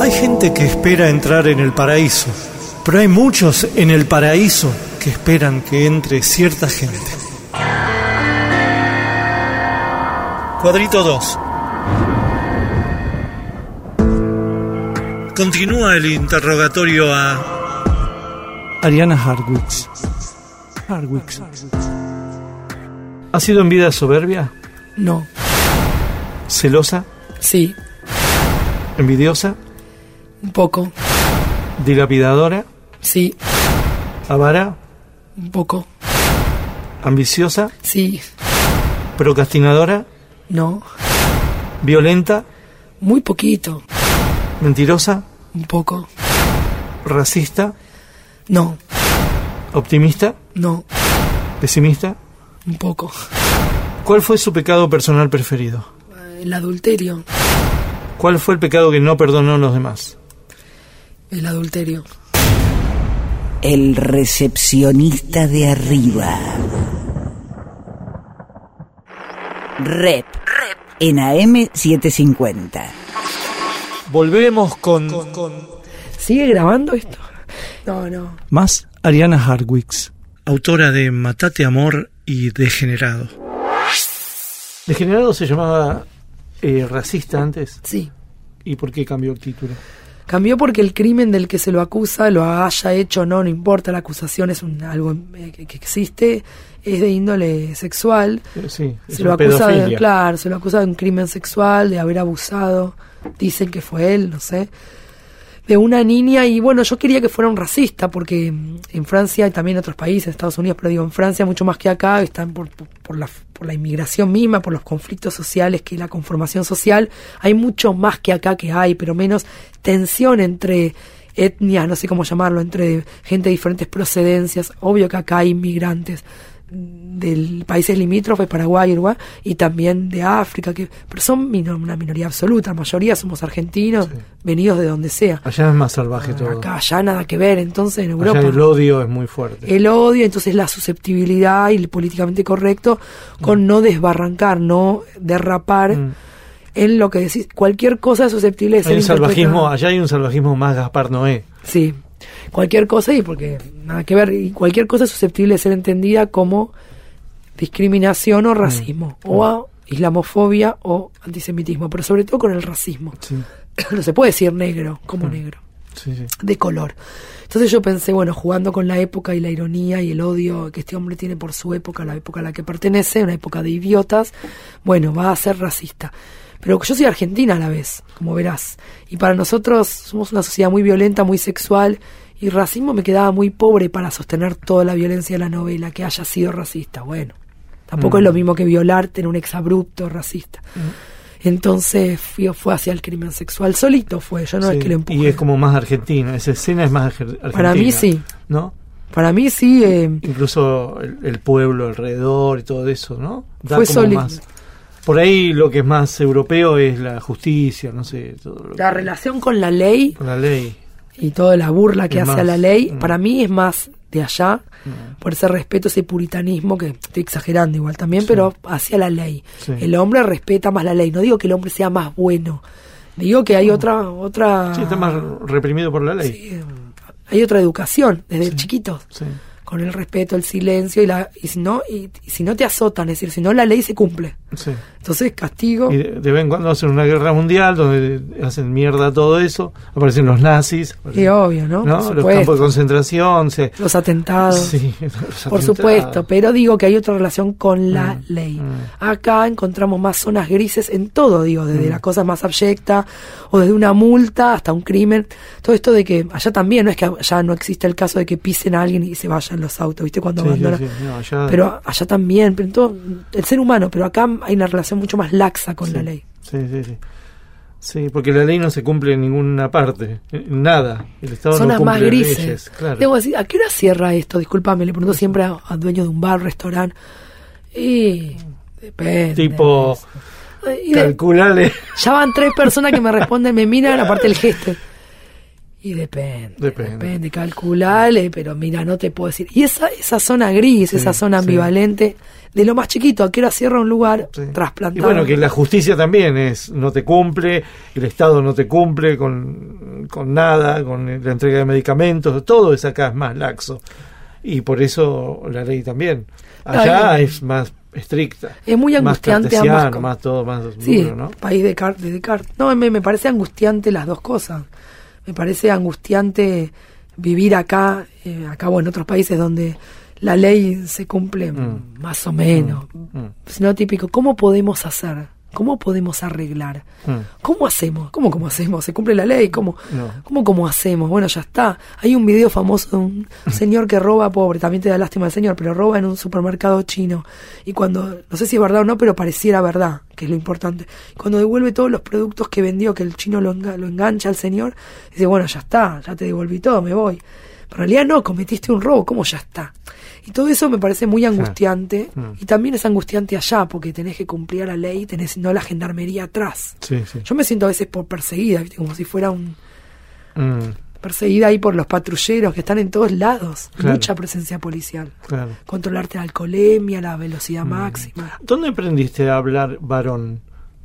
Hay gente que espera entrar en el paraíso, pero hay muchos en el paraíso que esperan que entre cierta gente. Cuadrito 2. Continúa el interrogatorio a Ariana Harwicks. Harwicks. ¿Ha sido en vida soberbia? No. ¿Celosa? Sí. ¿Envidiosa? Un poco. ¿Dilapidadora? Sí. ¿Avara? Un poco. ¿Ambiciosa? Sí. ¿Procrastinadora? No. ¿Violenta? Muy poquito. ¿Mentirosa? Un poco. ¿Racista? No. ¿Optimista? No. ¿Pesimista? Un poco. ¿Cuál fue su pecado personal preferido? El adulterio. ¿Cuál fue el pecado que no perdonó a los demás? El adulterio. El recepcionista de arriba. Rep. Rep. En AM750. Volvemos con, ¿Sigue grabando esto? No, no. más Ariana Harwicks, autora de Matate Amor y Degenerado. Degenerado se llamaba eh, racista antes. Sí. ¿Y por qué cambió el título? Cambió porque el crimen del que se lo acusa, lo haya hecho o no, no importa, la acusación es un, algo eh, que, que existe, es de índole sexual. Sí, Se lo acusa de, claro, se lo acusa de un crimen sexual, de haber abusado, dicen que fue él, no sé, de una niña y bueno, yo quería que fuera un racista porque en Francia y también en otros países, Estados Unidos, pero digo, en Francia mucho más que acá, están por, por, por la, por la inmigración misma, por los conflictos sociales, que la conformación social, hay mucho más que acá que hay, pero menos tensión entre etnias, no sé cómo llamarlo, entre gente de diferentes procedencias, obvio que acá hay inmigrantes del países limítrofes, Paraguay, Uruguay, y también de África, que pero son una minoría absoluta, la mayoría somos argentinos, venidos de donde sea. Allá es más salvaje todo. Acá ya nada que ver, entonces en Europa Allá el odio es muy fuerte. el odio, entonces la susceptibilidad y el políticamente correcto con no desbarrancar, no derrapar Mm. en lo que decís. Cualquier cosa es susceptible de ser Hay un salvajismo, allá hay un salvajismo más Gaspar Noé. Sí, cualquier cosa y porque nada que ver, y cualquier cosa es susceptible de ser entendida como discriminación o racismo, o a islamofobia o antisemitismo, pero sobre todo con el racismo. Sí, No se puede decir negro como negro sí, sí. de color. Entonces yo pensé, bueno, jugando con la época y la ironía y el odio que este hombre tiene por su época, la época a la que pertenece, una época de idiotas, bueno, va a ser racista. Pero yo soy argentina a la vez, como verás. Y para nosotros somos una sociedad muy violenta, muy sexual, y racismo me quedaba muy pobre para sostener toda la violencia de la novela, que haya sido racista. Bueno, tampoco Mm. es lo mismo que violarte en un exabrupto racista. Entonces fui, fue hacia el crimen sexual solito, fue, yo no es que lo empujé. Y es como más argentina, esa escena es más arge- argentina. Para mí sí. ¿No? Para mí sí, eh, Incluso el, el pueblo alrededor y todo eso, ¿no? Da Fue como sólido. más- Por ahí lo que es más europeo es la justicia, no sé, todo lo la que- relación con la ley con la ley. y toda la burla que Es hace a la ley, mm. para mí es más de allá, Mm. por ese respeto, ese puritanismo, que estoy exagerando igual también, Sí. pero hacia la ley. Sí. El hombre respeta más la ley, no digo que el hombre sea más bueno, digo que hay otra... otra Sí, está más reprimido por la ley. sí, hay otra educación desde chiquitos. Con el respeto, el silencio y la y si no y, y si no te azotan, es decir, si no la ley se cumple. Sí. Entonces castigo. Y de, de vez en cuando hacen una guerra mundial donde hacen mierda todo eso, aparecen los nazis, Y aparecen, obvio, ¿no? los campos de concentración, se, Los atentados. sí, los Por supuesto, pero digo que hay otra relación con la Mm, ley. mm. Acá encontramos más zonas grises en todo, digo, desde Mm. la cosa más abyecta o desde una multa hasta un crimen. Todo esto de que allá también, no es que allá no existe el caso de que pisen a alguien y se vayan los autos, ¿viste? Cuando Sí, sí, abandonan. sí, no, allá- Pero allá también, pero en todo, el ser humano, pero acá hay una relación mucho más laxa con sí, la ley. Sí, sí, sí. Sí, porque la ley no se cumple en ninguna parte, en nada. El Estado Zonas no más cumple grises. leyes, claro. Debo decir, ¿a qué hora cierra esto? Disculpame, le pregunto siempre a, a dueño de un bar, restaurante. Y depende. Tipo, Y de- calculale. ya van tres personas que me responden, me miran, aparte del gesto. Y depende, Depende. depende, calculale, pero mira, no te puedo decir. Y esa, esa zona gris, Sí, esa zona sí. De lo más chiquito, ¿a qué hora cierra un lugar Sí. trasplantado? Y bueno, que la justicia también es, no te cumple, el Estado no te cumple con, con nada, con la entrega de medicamentos, todo es acá es más laxo. Y por eso la ley también. Allá Ay. es más estricta. Es muy más angustiante ambas cartesiano, cosas. más todo, más Sí, duro, ¿no? país de Descartes, de Descartes. No, me, me parece angustiante las dos cosas. Me parece angustiante vivir acá, eh, acá o en otros países donde la ley se cumple Mm. más o menos. Mm, Sino típico, ¿cómo podemos hacer? ¿Cómo podemos arreglar? mm. ¿Cómo hacemos? ¿Cómo cómo hacemos? ¿Se cumple la ley? ¿Cómo, No. ¿Cómo, cómo hacemos? Bueno, ya está. Hay un video famoso de un señor que roba, pobre, también te da lástima el señor, pero roba en un supermercado chino. Y cuando, no sé si es verdad o no, pero pareciera verdad, que es lo importante. Cuando devuelve todos los productos que vendió, que el chino lo, enga- lo engancha al señor, dice, bueno, ya está, ya te devolví todo, me voy. Pero en realidad no, cometiste un robo, ¿cómo ya está? Y todo eso me parece muy angustiante. Mm. Y también es angustiante allá, porque tenés que cumplir la ley, tenés no la gendarmería atrás. Sí, sí. Yo me siento a veces por perseguida, ¿viste? como si fuera un Mm, perseguida ahí por los patrulleros que están en todos lados. Claro. Mucha presencia policial. claro. Controlarte la alcoholemia, la velocidad Mm. máxima. ¿Dónde aprendiste a hablar varón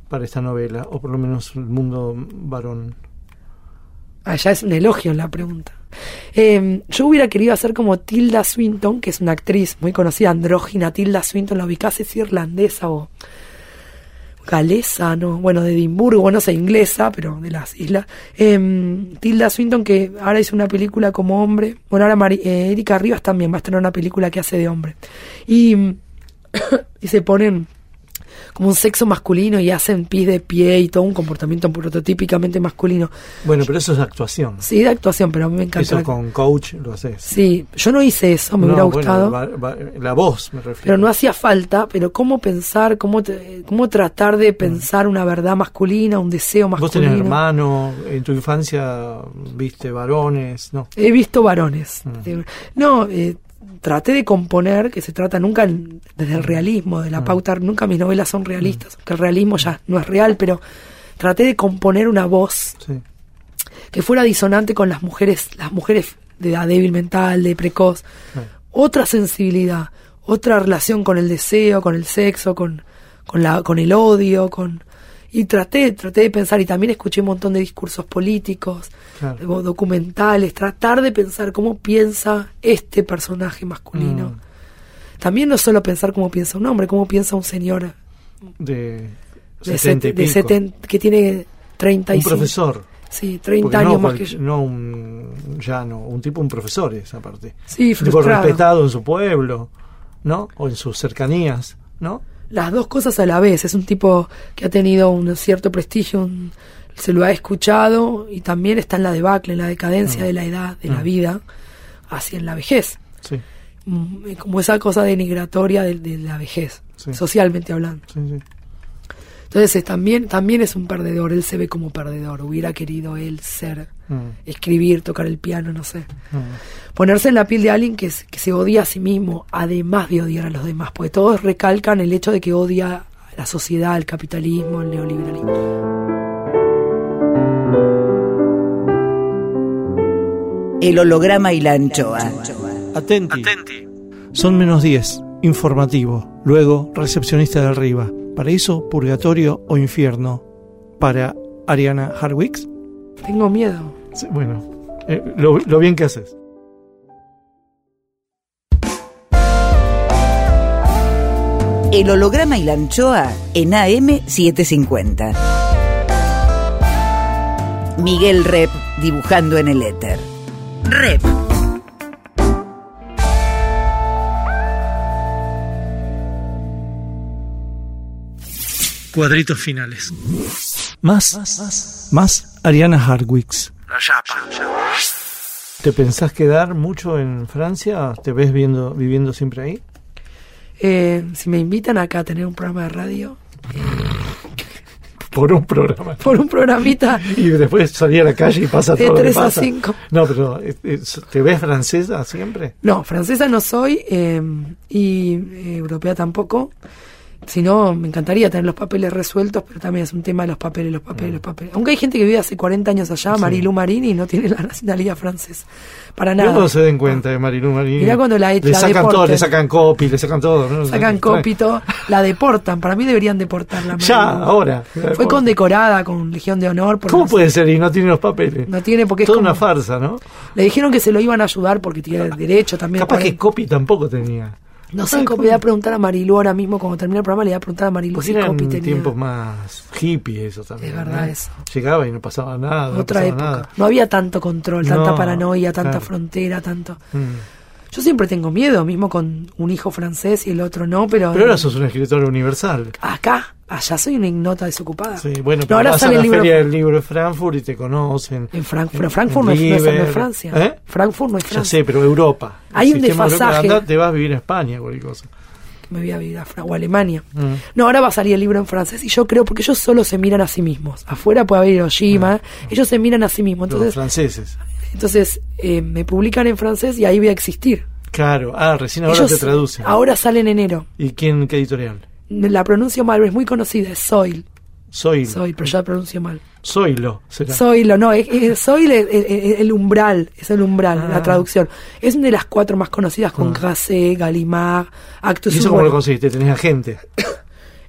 para esta novela? O por lo menos el mundo varón. Allá es un elogio la pregunta. Eh, yo hubiera querido hacer como Tilda Swinton, que es una actriz muy conocida, andrógina. Tilda Swinton, la ubicás, es irlandesa o galesa, ¿no? Bueno, de Edimburgo, no sé, inglesa, pero de las islas. Eh, Tilda Swinton, que ahora hizo una película como hombre. Bueno, ahora Mari- eh, Erika Rivas también va a estrenar una película que hace de hombre. Y, y se ponen como un sexo masculino y hacen pis de pie y todo un comportamiento prototípicamente masculino. Bueno, pero eso es actuación. Sí, de actuación, pero a mí me encanta. Eso con coach lo haces. Sí, yo no hice eso, me No, hubiera bueno, gustado. va- va- la voz me refiero. pero no hacía falta, pero cómo pensar, cómo, te- cómo tratar de pensar una verdad masculina, un deseo Vos masculino. tenés hermano, en tu infancia viste varones, ¿no? He visto varones. Mm. No, eh, traté de componer, que se trata nunca desde el realismo, de la Mm. pauta, nunca mis novelas son realistas, que el realismo ya no es real, pero traté de componer una voz Sí. que fuera disonante con las mujeres, las mujeres de edad débil mental, de precoz, Sí. otra sensibilidad, otra relación con el deseo, con el sexo, con, con la, con el odio, con y traté, traté de pensar, y también escuché un montón de discursos políticos, Claro. documentales, tratar de pensar cómo piensa este personaje masculino. Mm. También no solo pensar cómo piensa un hombre, cómo piensa un señor De, de, 70 y set- de pico. 70 que tiene Un 35. profesor. Sí, 30 Porque años no, más que yo. no un llano, un tipo, un profesor es aparte. Sí, Un tipo frustrado. respetado en su pueblo, ¿no? O en sus cercanías, ¿no? Las dos cosas a la vez. Es un tipo que ha tenido un cierto prestigio, un- se lo ha escuchado y también está en la debacle, en la decadencia Mm. de la edad, de la Mm. vida, hacia en la vejez. Sí, Mm, Como esa cosa denigratoria de, de la vejez, Sí. socialmente hablando. sí. Entonces es, también, también es un perdedor, él se ve como perdedor. Hubiera querido él ser, Mm, escribir, tocar el piano, no sé. mm. Ponerse en la piel de alguien que, se- que se odia a sí mismo, además de odiar a los demás, porque todos recalcan el hecho de que odia a la sociedad, el capitalismo, el neoliberalismo. El holograma y la anchoa. Atenti. Son menos 10. Informativo. Luego, recepcionista de arriba. Paraíso, purgatorio o infierno. Para Ariana Harwicks. Tengo miedo. Sí, bueno, eh, lo, lo bien que haces. El holograma y la anchoa en AM750. Miguel Rep dibujando en el éter. Rep. Cuadritos finales. Más, más, Ariana ¿Te pensás quedar mucho en Francia? ¿Te ves viendo, viviendo siempre ahí? Eh, si me invitan acá a tener un programa de radio, eh, por un programa. por un programita. Y después salí a la calle y pasa De todo que tres a pasa. cinco. No, pero ¿te ves francesa siempre? No, francesa no soy eh, y eh, europea tampoco. Si no, me encantaría tener los papeles resueltos, pero también es un tema de los papeles, los papeles, los papeles. Aunque hay gente que vive hace 40 años allá, Mm. Sí. Marilou Marini, y no tiene la nacionalidad francesa. Para nada. se den cuenta de Marilú Marini. Mirá cuando la- Le la sacan todo, le sacan copy, le sacan todo. ¿no? Sacan copito, la deportan. Para mí deberían deportarla. Ya, Marilou. ahora. Fue condecorada con Legión de Honor. por ¿Cómo puede ser y no tiene los papeles? No tiene porque es Toda como- una farsa, ¿no? Le dijeron que se lo iban a ayudar porque tiene derecho también. Capaz que copy tampoco tenía. No sé cómo le voy a preguntar a Marilu ahora mismo, cuando termine el programa, le voy a preguntar a Marilu Porque si eran tenía tiempos más hippie eso también. Es verdad ¿no? eso. Llegaba y no pasaba nada. no otra pasaba época. nada. No había tanto control, tanta No, paranoia, tanta claro. frontera, tanto... Mm. Yo siempre tengo miedo, mismo con un hijo francés y el otro no, pero... Pero ahora sos una escritora universal. Acá, allá soy una ignota desocupada. Sí, bueno, No, pero ahora vas sale a la el libro feria del libro de Frankfurt y te conocen. en Frankfurt. Pero Frankfurt en no es, no no Francia. ¿Eh? Frankfurt no es Ya Francia. sé, pero Europa. Hay El un desfasaje. Te vas a vivir a España, cualquier cosa. Me voy a vivir a Fra- o a Alemania. Mm. No, ahora va a salir el libro en francés y yo creo, porque ellos solo se miran a sí mismos. Afuera puede haber Hiroshima, ellos se miran a sí mismos. Los franceses. Entonces eh, me publican en francés y ahí voy a existir. Claro. Ah, recién ahora ellos te traducen. ahora sale en enero. ¿Y quién, qué editorial? La pronuncio mal, es muy conocida, es Soil. Soy. Soil, pero ya la pronuncio mal. Soylo. Será. Soilo, no, es, es- Soil es, es- el umbral, es el umbral, Ah. la traducción. Es una de las cuatro más conocidas con Ah. Grasset, Gallimard, Actus ¿Y eso cómo lo conseguiste? ¿Tenés agente?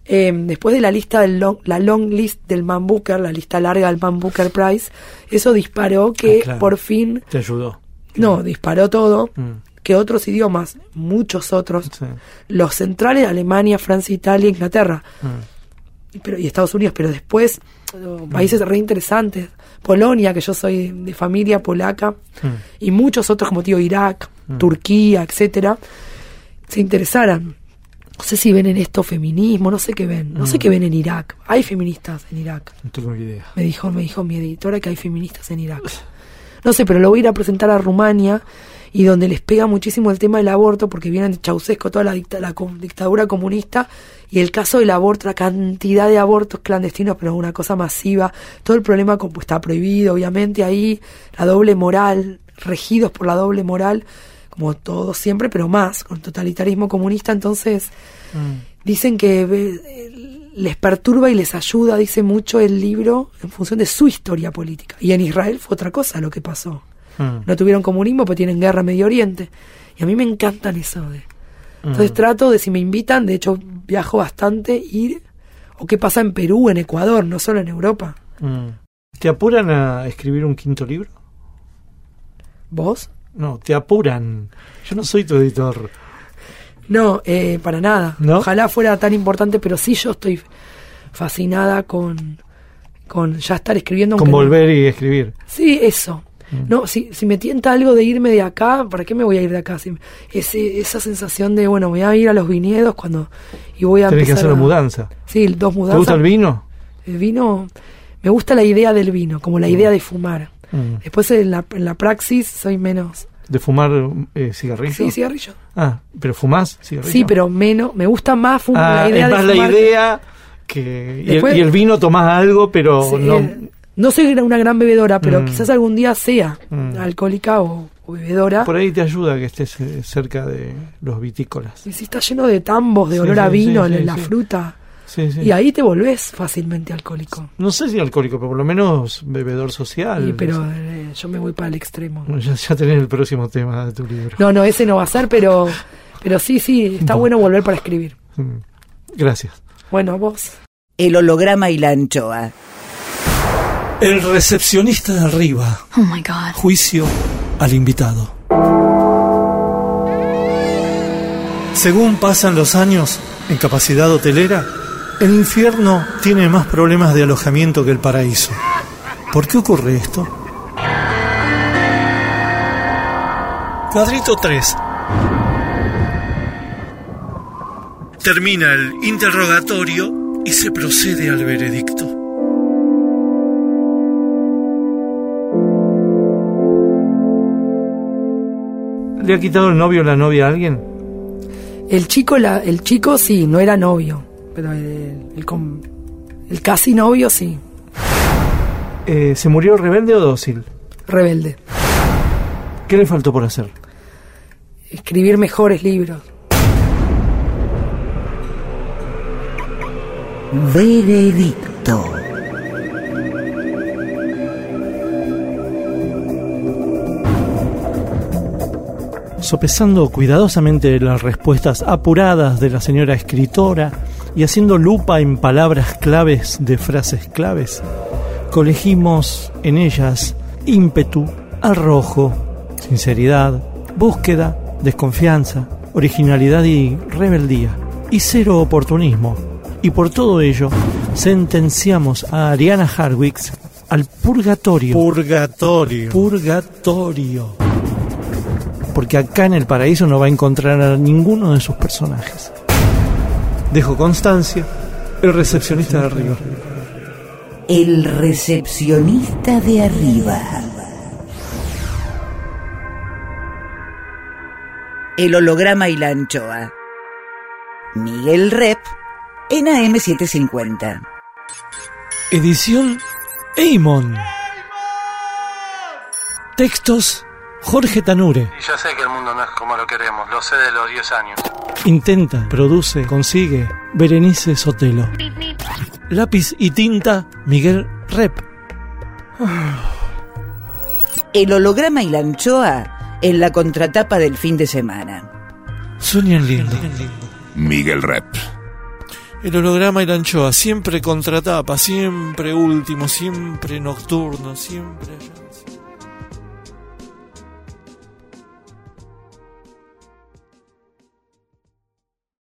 eh, después de la lista del long, la long list del Man Booker, la lista larga del Man Booker Prize, eso disparó que Ah, claro. por fin, Te ayudó. no, disparó todo, Mm, que otros idiomas, muchos otros, sí. los centrales, Alemania, Francia, Italia, Inglaterra, Mm. pero, y Estados Unidos, pero después eh, países re interesantes, Polonia, que yo soy de familia polaca, Mm. y muchos otros como tío Irak, Turquía, etcétera, se interesaran. No sé si ven en esto feminismo, no sé qué ven, no sé qué ven en Irak. Hay feministas en Irak. No tengo idea. Me dijo, me dijo mi editora que hay feministas en Irak. No sé, pero lo voy a ir a presentar a Rumania y donde les pega muchísimo el tema del aborto porque vienen de Ceausescu, toda la, dicta- la dictadura comunista y el caso del aborto, la cantidad de abortos clandestinos, pero una cosa masiva, todo el problema pues, está prohibido, obviamente ahí la doble moral, regidos por la doble moral, como todos siempre, pero más, con totalitarismo comunista, entonces dicen que eh, les perturba y les ayuda, dice mucho el libro, en función de su historia política. Y en Israel fue otra cosa lo que pasó. Mm. No tuvieron comunismo, pero tienen guerra en Medio Oriente. Y a mí me encantan eso. De... Entonces Mm. trato de, si me invitan, de hecho viajo bastante, ir, o qué pasa en Perú, en Ecuador, no solo en Europa. Mm. ¿Te apuran a escribir un quinto libro? ¿Vos? No, te apuran. Yo no soy tu editor. No, eh, para nada. ¿No? Ojalá fuera tan importante, pero sí yo estoy fascinada con, con ya estar escribiendo. Con no- volver y escribir. Sí, eso. Mm. No, si, si me tienta algo de irme de acá, ¿para qué me voy a ir de acá? Si- ese, esa sensación de, bueno, voy a ir a los viñedos cuando y voy a Tenés que hacer la a- mudanza. Sí, dos ¿Te mudanzas. gusta el vino? El vino, me gusta la idea del vino, como la idea de fumar. Mm. Después en la, en la praxis soy menos. ¿De fumar eh, cigarrillo? Sí, cigarrillo. Ah, ¿pero fumás cigarrillo? Sí, pero menos. Me gusta más fumar. Ah, la idea es de más la idea que... Y, el, y el vino tomás algo, pero Sí, no... eh, no soy una gran bebedora, pero Mm. quizás algún día sea Mm. alcohólica o, o bebedora. Por ahí te ayuda que estés eh, cerca de los vitícolas. Y si está lleno de tambos, de Sí, olor a sí, vino, sí, la, fruta. Sí, sí. Y ahí te volvés fácilmente alcohólico. No sé si alcohólico, pero por lo menos bebedor social. Y, pero eh, yo me voy para el extremo. Ya, ya tenés el próximo tema de tu libro. No, no, ese no va a ser, pero, pero sí, sí, está bueno volver para escribir. Mm. Gracias. Bueno, vos. El holograma y la anchoa. El recepcionista de arriba. Oh my God. Juicio al invitado. Según pasan los años en capacidad hotelera, el infierno tiene más problemas de alojamiento que el paraíso. ¿Por qué ocurre esto? Cuadrito 3. Termina el interrogatorio y se procede al veredicto. ¿Le ha quitado el novio o la novia a alguien? El chico, la, el chico sí, no era novio, pero el, el com- El casi novio, sí. Eh, ¿Se murió rebelde o dócil? Rebelde. ¿Qué le faltó por hacer? Escribir mejores libros. Veredicto. Sopesando cuidadosamente las respuestas apuradas de la señora escritora y haciendo lupa en palabras claves de frases claves, colegimos en ellas ímpetu, arrojo, sinceridad, búsqueda, desconfianza, originalidad y rebeldía, y cero oportunismo. Y por todo ello, sentenciamos a Ariana Harwicks al purgatorio. Purgatorio. Purgatorio. Porque acá en el paraíso no va a encontrar a ninguno de sus personajes. Dejo constancia, el recepcionista de arriba. El recepcionista de arriba. El holograma y la anchoa. Miguel Rep en AM750. Edición Eimon. Textos Jorge Tanure. Y yo sé que el mundo no es como lo queremos, lo sé de los 10 años. Intenta, produce, consigue Berenice Sotelo. Lápiz y tinta Miguel Rep. El holograma y la anchoa en la contratapa del fin de semana. Sueñan lindo. Miguel Rep. El holograma y la anchoa, siempre contratapa, siempre último, siempre nocturno, siempre...